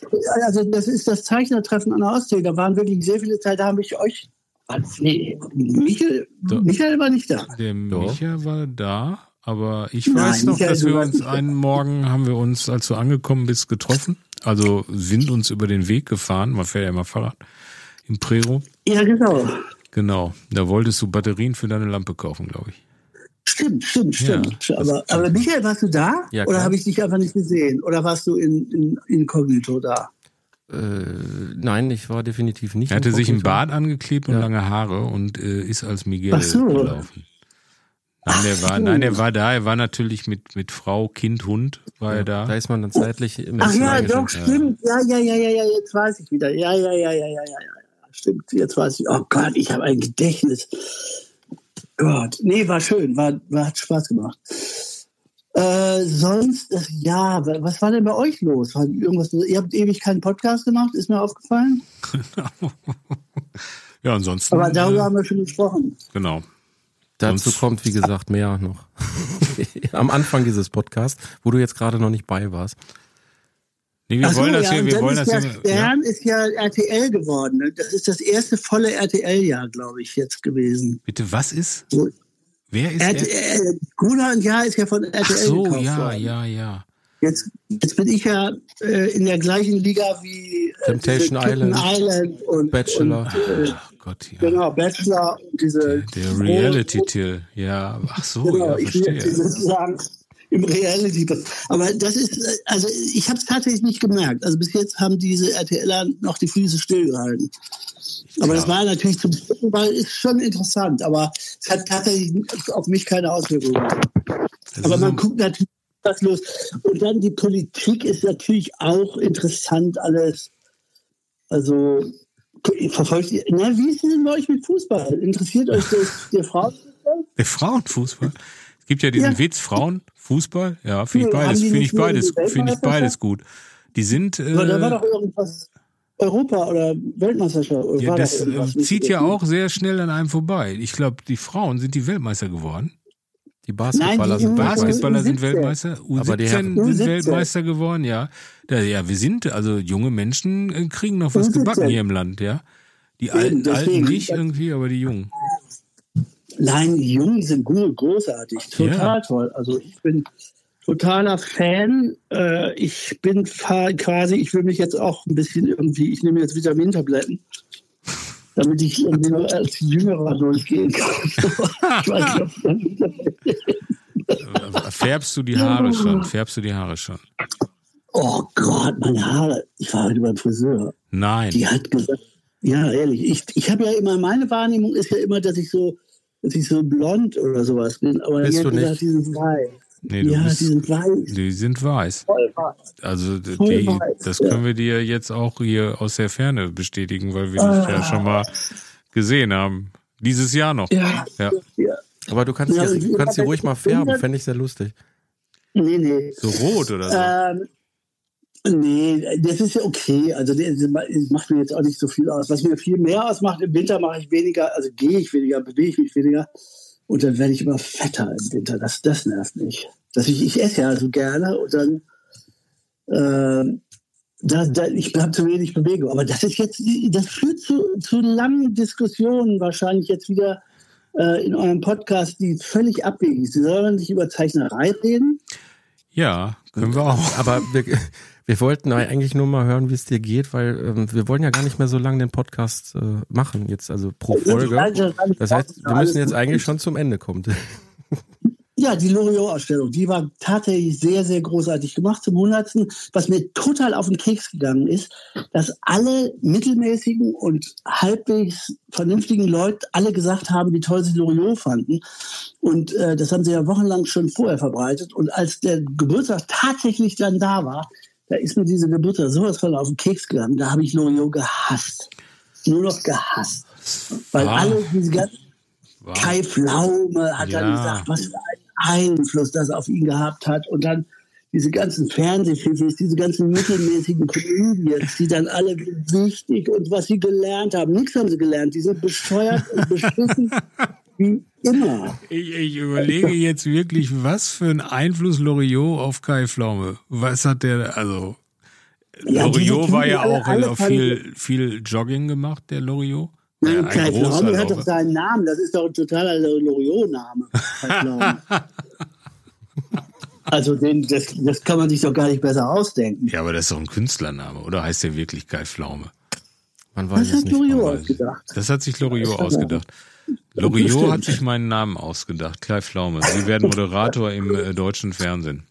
also das ist das Zeichnertreffen an der Ostsee. Da waren wirklich sehr viele Zeit, da habe ich euch. Nee, Michael. Michael war nicht da. Der Micha war da, aber ich Nein, weiß noch, Michael, dass wir uns einen Morgen haben wir uns, als du angekommen bist, getroffen. Also sind uns über den Weg gefahren. Man fährt ja immer Fahrrad. Im Prero. Ja, genau. Genau. Da wolltest du Batterien für deine Lampe kaufen, glaube ich. Stimmt, stimmt, Ja, stimmt. das- aber, aber Michael, warst du da? Ja, Oder habe ich dich einfach nicht gesehen? Oder warst du in, in Inkognito da? Äh, nein, ich war definitiv nicht. Er hatte sich ein inkognito. Bart angeklebt und Ja. lange Haare und äh, ist als Miguel Ach so. gelaufen. Nein, der war, nein, der war da. Er war natürlich mit mit Frau, Kind, Hund war er da. Da ist man dann zeitlich im Ach ja, doch, stimmt. Ja, ja, ja, ja, ja, jetzt weiß ich wieder. Ja, ja, ja, ja, ja, ja, ja. ja. Stimmt, jetzt weiß ich. Oh Gott, ich habe ein Gedächtnis. Gott, nee, war schön, war, war hat Spaß gemacht. Äh, sonst, das, ja, wa- was war denn bei euch los? Irgendwas, ihr habt ewig keinen Podcast gemacht, ist mir aufgefallen. <laughs> Ja, ansonsten. Aber darüber äh, haben wir schon gesprochen. genau. Dazu Sonst- kommt, wie gesagt, mehr noch. <laughs> Am Anfang dieses Podcasts, wo du jetzt gerade noch nicht bei warst. Nee, wir Ach so, wollen das ja, hier, wir wollen ist das ja hier. Ja, Stern ist ja RTL geworden. Ne? Das ist das erste volle RTL-Jahr, glaube ich, jetzt gewesen. bitte, was ist? So, Wer ist? RTL, Gruner und Ja ist ja von RTL Ach so, gekauft ja, worden. ja, ja. Jetzt, jetzt bin ich ja äh, in der gleichen Liga wie äh, Temptation Island, Island und Bachelor. Und, äh, Ach Gott, ja. genau, Bachelor und diese. Der Reality-Till. Ja, ach so, Genau, ja, ich bin verstehe. sozusagen im Reality. Aber das ist, also ich habe es tatsächlich nicht gemerkt. Also bis jetzt haben diese RTLer noch die Füße stillgehalten. Aber das Ja. war natürlich zum weil ist schon interessant, aber es hat tatsächlich auf mich keine Auswirkungen. Das Aber man guckt natürlich, was los. Und dann die Politik ist natürlich auch interessant alles. Also verfolgt ihr. Na, wie ist es denn bei euch mit Fußball? Interessiert euch das der Frau? Der Frauenfußball. Es gibt ja diesen Ja. Witz Frauenfußball. Ja, finde ich Ja, haben beides, finde ich beides, finde ich beides gut. Die sind, da war äh, doch irgendwas Europa oder Weltmeisterschaft. oder ja, das äh, mit- zieht ja auch sehr schnell an einem vorbei. Ich glaube, die Frauen sind die Weltmeister geworden. Die Basketballer Nein, die sind. Basketballer sind U17. Weltmeister. Aber die U17 Herren- sind U17. Weltmeister geworden, ja. Da, ja, wir sind, also junge Menschen äh, kriegen noch was U17. gebacken hier im Land, ja. Die Alten, Alten nicht irgendwie, aber die Jungen. Nein, die Jungen sind gut, großartig, total Ja. toll. Also ich bin totaler Fan. Äh, ich bin quasi, ich will mich jetzt auch ein bisschen irgendwie, ich nehme jetzt Vitamintabletten, damit ich irgendwie nur als Jüngerer durchgehen kann. <laughs> ich weiß nicht, Äh, Färbst du die Haare schon? Färbst du die Haare schon? oh Gott, meine Haare. Ich war heute beim Friseur. Nein. Die hat gesagt, ja, ehrlich, ich, ich habe ja immer, meine Wahrnehmung ist ja immer, dass ich so, dass ich so blond oder sowas bin. Aber Bist die hat du gesagt, nicht? die sind weiß. Nee, ja, bist, die sind weiß. die sind weiß. Voll weiß. Also die, weiß, das ja. können wir dir jetzt auch hier aus der Ferne bestätigen, weil wir dich Ah. ja schon mal gesehen haben. Dieses Jahr noch. Ja. Ja. ja. Aber du kannst, Ja, und du kannst sie wenn ruhig mal färben, fände ich sehr lustig. Nee, nee. So rot oder so. Ähm, nee, das ist ja okay. Also das macht mir jetzt auch nicht so viel aus. Was mir viel mehr ausmacht, im Winter mache ich weniger, also gehe ich weniger, bewege ich mich weniger. Und dann werde ich immer fetter im Winter. Das, das nervt mich. Dass ich, ich esse ja so gerne und dann ähm, da, da, ich habe zu wenig Bewegung. Aber das ist jetzt, das führt zu, zu langen Diskussionen wahrscheinlich jetzt wieder äh, in eurem Podcast, die völlig abwegig sind. Soll man nicht über Zeichnerei reden? Ja, können wir auch. Aber wir, wir wollten eigentlich nur mal hören, wie es dir geht, weil ähm, wir wollen ja gar nicht mehr so lange den Podcast äh, machen, jetzt also pro Folge. Das heißt, wir müssen jetzt eigentlich schon zum Ende kommen. <laughs> Ja, die Loriot-Ausstellung, die war tatsächlich sehr, sehr großartig gemacht zum 100. Was mir total auf den Keks gegangen ist, dass alle mittelmäßigen und halbwegs vernünftigen Leute alle gesagt haben, wie toll sie Loriot fanden. Und äh, das haben sie ja wochenlang schon vorher verbreitet. Und als der Geburtstag tatsächlich dann da war, da ist mir diese Geburtstag sowas von auf den Keks gegangen. Da habe ich Loriot gehasst. Nur noch gehasst. Weil war- alle diese ganzen Wow. Kai Pflaume hat Ja. dann gesagt, was für einen Einfluss das auf ihn gehabt hat. Und dann diese ganzen Fernsehfilme, diese ganzen mittelmäßigen Comedians, die dann alle wichtig und was sie gelernt haben. Nichts haben sie gelernt. Die sind bescheuert und beschissen <laughs> wie immer. Ich, ich überlege jetzt wirklich, was für einen Einfluss Loriot auf Kai Pflaume. Was hat der, also Ja, Loriot war ja auch alle- viel, viel Jogging gemacht, der Loriot. Nein, Ja, Kai Pflaume hat doch seinen Namen. Das ist doch ein totaler Loriot-Name. <laughs> Also den, das, das kann man sich doch gar nicht besser ausdenken. Ja, aber das ist doch ein Künstlername, oder heißt der wirklich Kai Pflaume? Man weiß Das hat. Loriot ausgedacht. Das hat sich Loriot ausgedacht. Loriot hat sich meinen Namen ausgedacht, Kai Pflaume. Sie werden Moderator im äh, deutschen Fernsehen.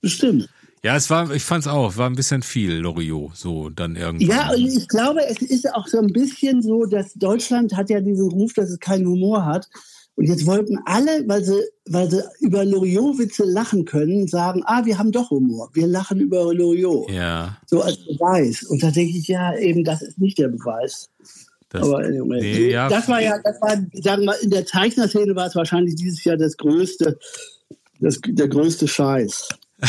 Bestimmt. Ja, es war, ich fand's auch, war ein bisschen viel Loriot, so dann irgendwann. Ja, und ich glaube, es ist auch so ein bisschen so, dass Deutschland hat ja diesen Ruf, dass es keinen Humor hat. Und jetzt wollten alle, weil sie, weil sie über Loriot-Witze lachen können, sagen, ah, wir haben doch Humor. Wir lachen über Loriot. Ja, So als Beweis. Und da denke ich, ja, eben, das ist nicht der Beweis. Das, Aber anyway. nee, ja, das war ja, das war, sagen wir mal, in der Zeichnerszene war es wahrscheinlich dieses Jahr das größte, das, der größte Scheiß. <laughs>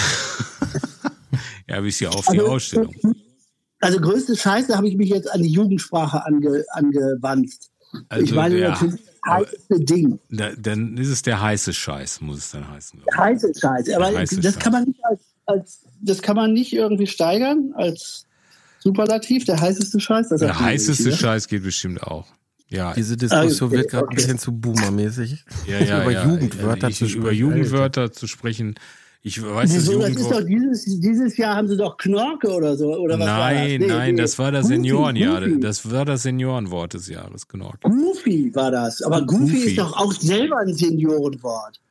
ja, bis hier auf die Also, Ausstellung. Also größte Scheiße habe ich mich jetzt an die Jugendsprache ange, angewandt. Also ich meine der, natürlich das heiße Ding. da, dann ist es der heiße Scheiß, muss es dann heißen. ich. Heiße Scheiße. Aber Der heiße das Scheiß. kann man nicht als, als das kann man nicht irgendwie steigern als Superlativ, der heißeste Scheiß. Das Der heißeste nicht, Scheiß geht bestimmt auch. Ja, Diese Diskussion okay, wird gerade ein okay. bisschen zu boomermäßig. ja, ja, über ja. Jugendwörter ich, zu Über sprechen. Jugendwörter zu sprechen. Ich weiß Wieso, das ist doch Jugendwort. dieses, dieses Jahr haben sie doch Knorke oder so. Oder was war das? Nein, Nee, nein, nee. das war das Seniorenjahr. Das war das Seniorenwort des Jahres, genau. Goofy war das. Aber Goofy, Goofy. ist doch auch selber ein Seniorenwort.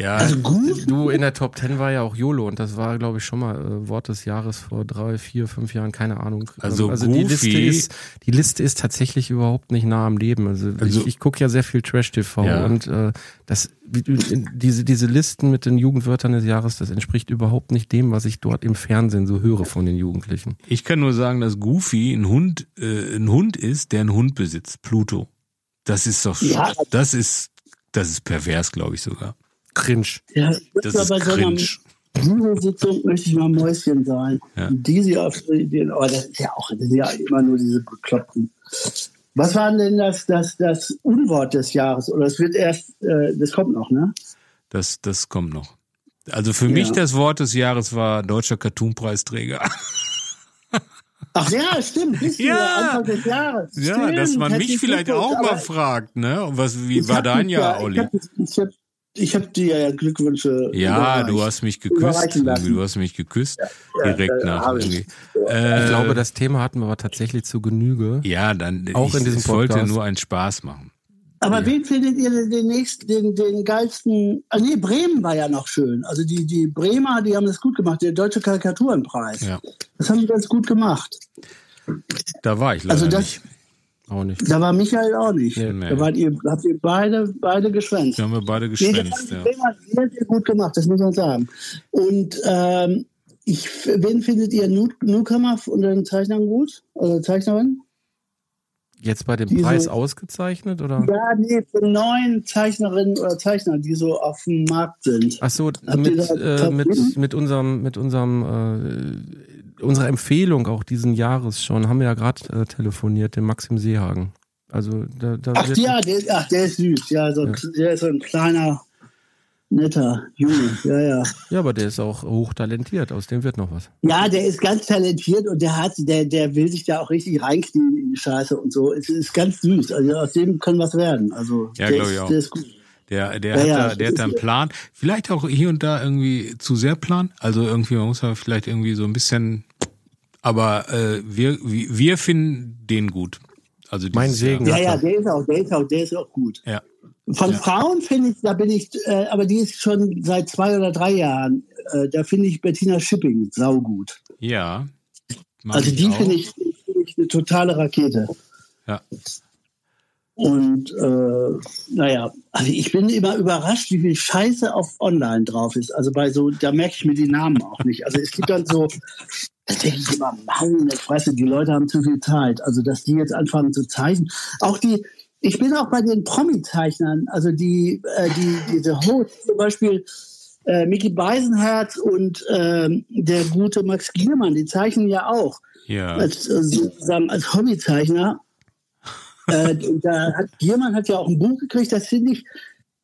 Ja, Also Goofy. Du, in der Top Ten war ja auch YOLO und das war, glaube ich, schon mal äh, Wort des Jahres vor drei, vier, fünf Jahren, keine Ahnung. Also Ähm, die Liste Goofy- ist, die Liste ist tatsächlich überhaupt nicht nah am Leben. Also, Also- ich, ich gucke ja sehr viel Trash-TV Ja. und äh, das, diese, diese Listen mit den Jugendwörtern des Jahres, das entspricht überhaupt nicht dem, was ich dort im Fernsehen so höre von den Jugendlichen. ich kann nur sagen, dass Goofy ein Hund, äh, ein Hund ist, der einen Hund besitzt. Pluto. Das ist doch, Ja. das ist, das ist pervers, glaube ich sogar. Cringe. Ja, Das ist bei so einer cringe. Jugendsitzung möchte ich mal Mäuschen sein. Ja. Die sie auf den, aber das ist ja auch das sind ja immer nur diese Bekloppten. Was war denn das, das, das Unwort des Jahres? Oder es wird erst, äh, das kommt noch, ne? Das, das kommt noch. Also für Ja. mich das Wort des Jahres war deutscher Cartoon-Preisträger. Ach ja, stimmt, bist Ja. Anfang des Jahres. Ja, stimmt, dass man mich vielleicht auch mal aber fragt, ne? Und was, wie war dein Jahr, ja, Olli? Ich habe hab, ich hab dir ja Glückwünsche. Ja, überreicht. du hast mich geküsst. Du hast mich geküsst. direkt ja, nach hab ich. irgendwie. Ich Äh, glaube, das Thema hatten wir aber tatsächlich zu Genüge. ja, dann Auch ich, in diesem ich wollte Podcast. nur einen Spaß machen. Aber wen findet ihr denn den nächsten, den, den geilsten? Ah, nee, Bremen war ja noch schön. Also die, die Bremer, die haben das gut gemacht. Der Deutsche Karikaturenpreis. Ja. Das haben die ganz gut gemacht. Da war ich leider Also das, nicht. Auch nicht. da war Michael auch nicht. Nee. Da wart ihr, habt ihr beide, beide geschwänzt. Da haben wir beide Nee, das geschwänzt, die ja. Sehr, sehr gut gemacht, das muss man sagen. Und ähm, ich, wen findet ihr Newcomer unter den Zeichnern gut? Oder Zeichnerin? Jetzt bei dem Diese- Preis ausgezeichnet oder? Ja, nee, von neuen Zeichnerinnen oder Zeichnern, die so auf dem Markt sind. Ach so, mit, äh, mit, mit unserem, mit unserem, äh, unserer Empfehlung auch diesen Jahres schon, haben wir ja gerade äh, telefoniert, den Maxim Seehagen. Also da, da Ach ja, der, ach, der ist süß. Ja, so, ein- der ist so ein kleiner, netter Junge. Ja, ja. ja, aber der ist auch hochtalentiert, aus dem wird noch was. Ja, der ist ganz talentiert und der hat, der, der will sich da auch richtig reinknien in die Scheiße und so. Es ist ganz süß. Also aus dem kann was werden. Also Ja, der, ist, auch. der ist gut. Der, der, Ja, hat, ja, da, der hat da einen Plan. Vielleicht auch hier und da irgendwie zu sehr Plan. Also irgendwie, man muss ja vielleicht irgendwie so ein bisschen. Aber äh, wir, wir wir finden den gut. Also Mein Segen. Ja, ja, er. der ist auch, der ist auch, der ist auch gut. Jahr. Von Ja. Frauen finde ich, da bin ich, äh, aber die ist schon seit zwei oder drei Jahren, äh, da finde ich Bettina Schipping saugut. Ja. ja. Also die finde ich, finde ich eine totale Rakete. Ja. Und äh, naja, also ich bin immer überrascht, wie viel Scheiße auf Online drauf ist. Also bei so, da merke ich mir die Namen auch nicht. Also es gibt dann so, da denke ich immer, meine Fresse, die Leute haben zu viel Zeit. Also dass die jetzt anfangen zu zeichnen. Auch die, ich bin auch bei den Promi-Zeichnern, also die, äh, die, diese Hosts, zum Beispiel äh, Mickey Beisenherz und ähm, der gute Max Giermann, die zeichnen ja auch Ja. als, äh, sozusagen als Hobbyzeichner. Äh, da hat Giermann hat ja auch ein Buch gekriegt, das finde ich,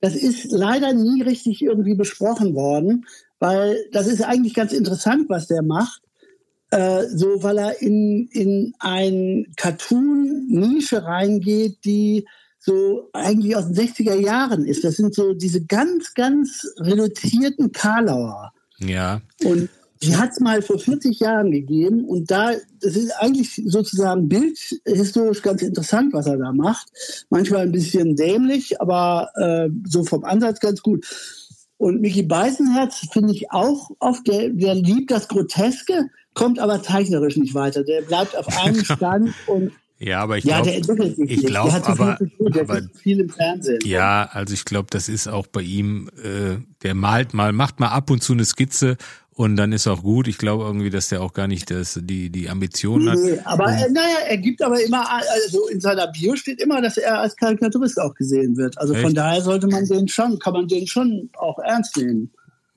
das ist leider nie richtig irgendwie besprochen worden, weil das ist eigentlich ganz interessant, was der macht. Äh, so, weil er in, in ein Cartoon-Nische reingeht, die so eigentlich aus den 60er Jahren ist. Das sind so diese ganz, ganz reduzierten Karlauer. Ja. Und die hat es mal vor 40 Jahren gegeben und da, das ist eigentlich sozusagen bildhistorisch ganz interessant, was er da macht. Manchmal ein bisschen dämlich, aber äh, so vom Ansatz ganz gut. Und Mickey Beisenherz finde ich auch oft, der, der liebt das Groteske, kommt aber zeichnerisch nicht weiter. Der bleibt auf einem <laughs> Stand und Ja, aber ich ja, glaube, der entwickelt sich ich nicht. glaub, der hat so aber- aber- viel im Fernsehen. ja, also ich glaube, das ist auch bei ihm, äh, der malt mal, macht mal ab und zu eine Skizze und dann ist auch gut. Ich glaube irgendwie, dass der auch gar nicht das, die, die Ambition hat. Nee, aber äh, naja, er gibt aber immer, also in seiner Bio steht immer, dass er als Karikaturist auch gesehen wird. Also von Echt? daher sollte man den schon, kann man den schon auch ernst nehmen.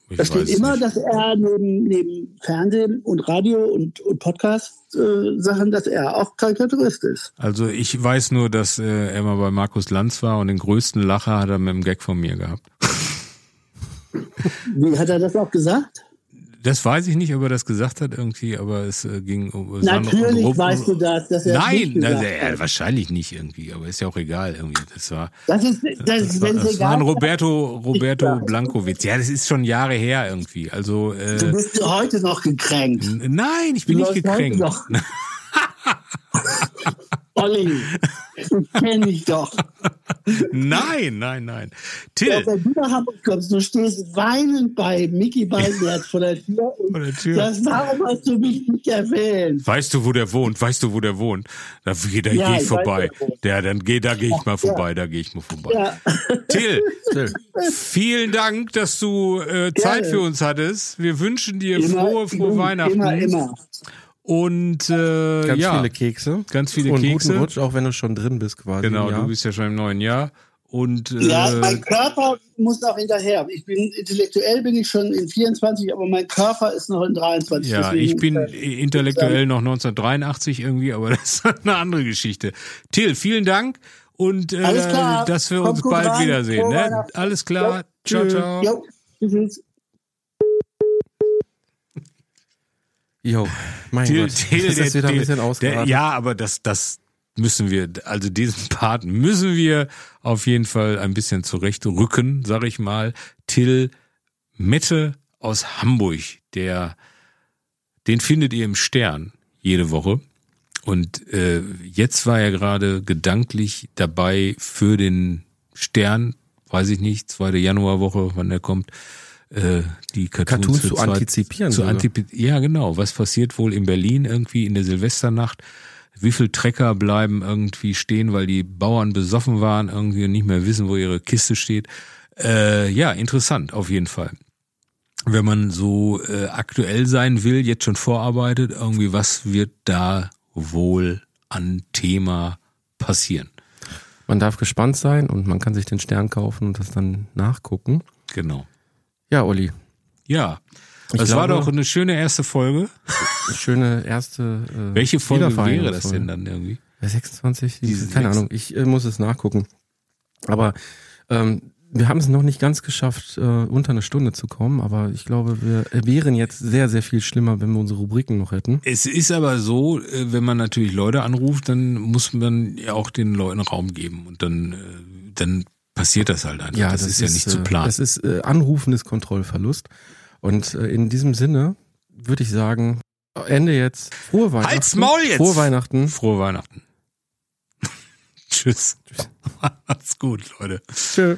Ich Da steht immer, nicht. dass er neben, neben Fernsehen und Radio und, und Podcast-Sachen, dass er auch Karikaturist ist. Also ich weiß nur, dass äh, er mal bei Markus Lanz war und den größten Lacher hat er mit dem Gag von mir gehabt. Wie hat er das auch gesagt? Das weiß ich nicht, ob er das gesagt hat irgendwie, aber es äh, ging um. Natürlich Ru- weißt du das, dass er Nein, nicht gesagt also, äh, hat. wahrscheinlich nicht irgendwie, aber ist ja auch egal irgendwie. Das war, Das ist, das, das war, das war ein Roberto Roberto Ja. Blanco-Witz. Ja, das ist schon Jahre her irgendwie. Also du äh, bist heute noch gekränkt. nein, ich bin Du nicht läufst heute gekränkt. <laughs> <laughs> Olli, <laughs> ich kenne dich doch. Nein, nein, nein. Ja, Till, wenn du nach Hamburg kommst, du stehst weinend bei Mickey Beisenherz vor der Tür <laughs> Vor der Tür. sagst, warum hast du mich nicht erwähnt? weißt du, wo der wohnt? Weißt du, wo der wohnt? Da, da Ja, gehe ich ich vorbei. weiß, er. Der, dann geh, da gehe ich mal vorbei, da gehe ich mal vorbei. Ja, Till, <laughs> Till. vielen Dank, dass du äh, Zeit für uns hattest. Wir wünschen dir immer, frohe, frohe Weihnachten. Immer, immer. Und äh, Ganz ja, viele Kekse. Ganz viele und Kekse. guten Rutsch, auch wenn du schon drin bist quasi. genau, ja. du bist ja schon im neuen Jahr. Und äh, Ja, mein Körper muss noch hinterher. Ich bin intellektuell bin ich schon in 24, aber mein Körper ist noch in 23. ja, Deswegen, ich bin äh, intellektuell noch 1983 irgendwie, aber <laughs> das ist eine andere Geschichte. Till, vielen Dank und äh, Alles klar. dass wir Kommt uns bald rein. wiedersehen. Ne? Alles klar. Ja, ciao, ciao. Jo, tschüss. Jo, mein Till, Gott. Till, das ist der- wieder ein bisschen der, ausgeraten. Ja, aber das, das müssen wir, also diesen Part müssen wir auf jeden Fall ein bisschen zurechtrücken, sag ich mal. Till Mette aus Hamburg, der, den findet ihr im Stern jede Woche. Und äh, jetzt war er gerade gedanklich dabei für den Stern, weiß ich nicht, zweite Januarwoche, wann der kommt, äh, die Cartoons, Cartoons zu zwei- antizipieren Zu antipi ja, genau. Was passiert wohl in Berlin irgendwie in der Silvesternacht? Wie viel Trecker bleiben irgendwie stehen, weil die Bauern besoffen waren, irgendwie und nicht mehr wissen, wo ihre Kiste steht? Äh, ja, interessant, auf jeden Fall. Wenn man so äh, aktuell sein will, jetzt schon vorarbeitet, irgendwie, was wird da wohl an Thema passieren? Man darf gespannt sein und man kann sich den Stern kaufen und das dann nachgucken. Genau. Ja, Olli, Ja. Ich Das war glaube- doch eine schöne erste Folge. eine schöne erste. Äh, Welche Folge wäre das denn dann irgendwie? Ja, 26? Diese Keine sechs- Ahnung, ich äh, muss es nachgucken. Aber ähm, wir haben es noch nicht ganz geschafft, äh, unter eine Stunde zu kommen, aber ich glaube, wir äh, wären jetzt sehr, sehr viel schlimmer, wenn wir unsere Rubriken noch hätten. Es ist aber so, äh, wenn man natürlich Leute anruft, dann muss man ja auch den Leuten Raum geben und dann, äh, dann passiert das halt einfach. das, ist, ja nicht zu äh, planen. Das ist äh, Anrufen ist Kontrollverlust. Und äh, in diesem Sinne würde ich sagen, Ende jetzt. Frohe Weihnachten. Halt's Maul jetzt! Frohe Weihnachten. Frohe Weihnachten. <laughs> Tschüss. <laughs> Macht's gut, Leute. Tschö.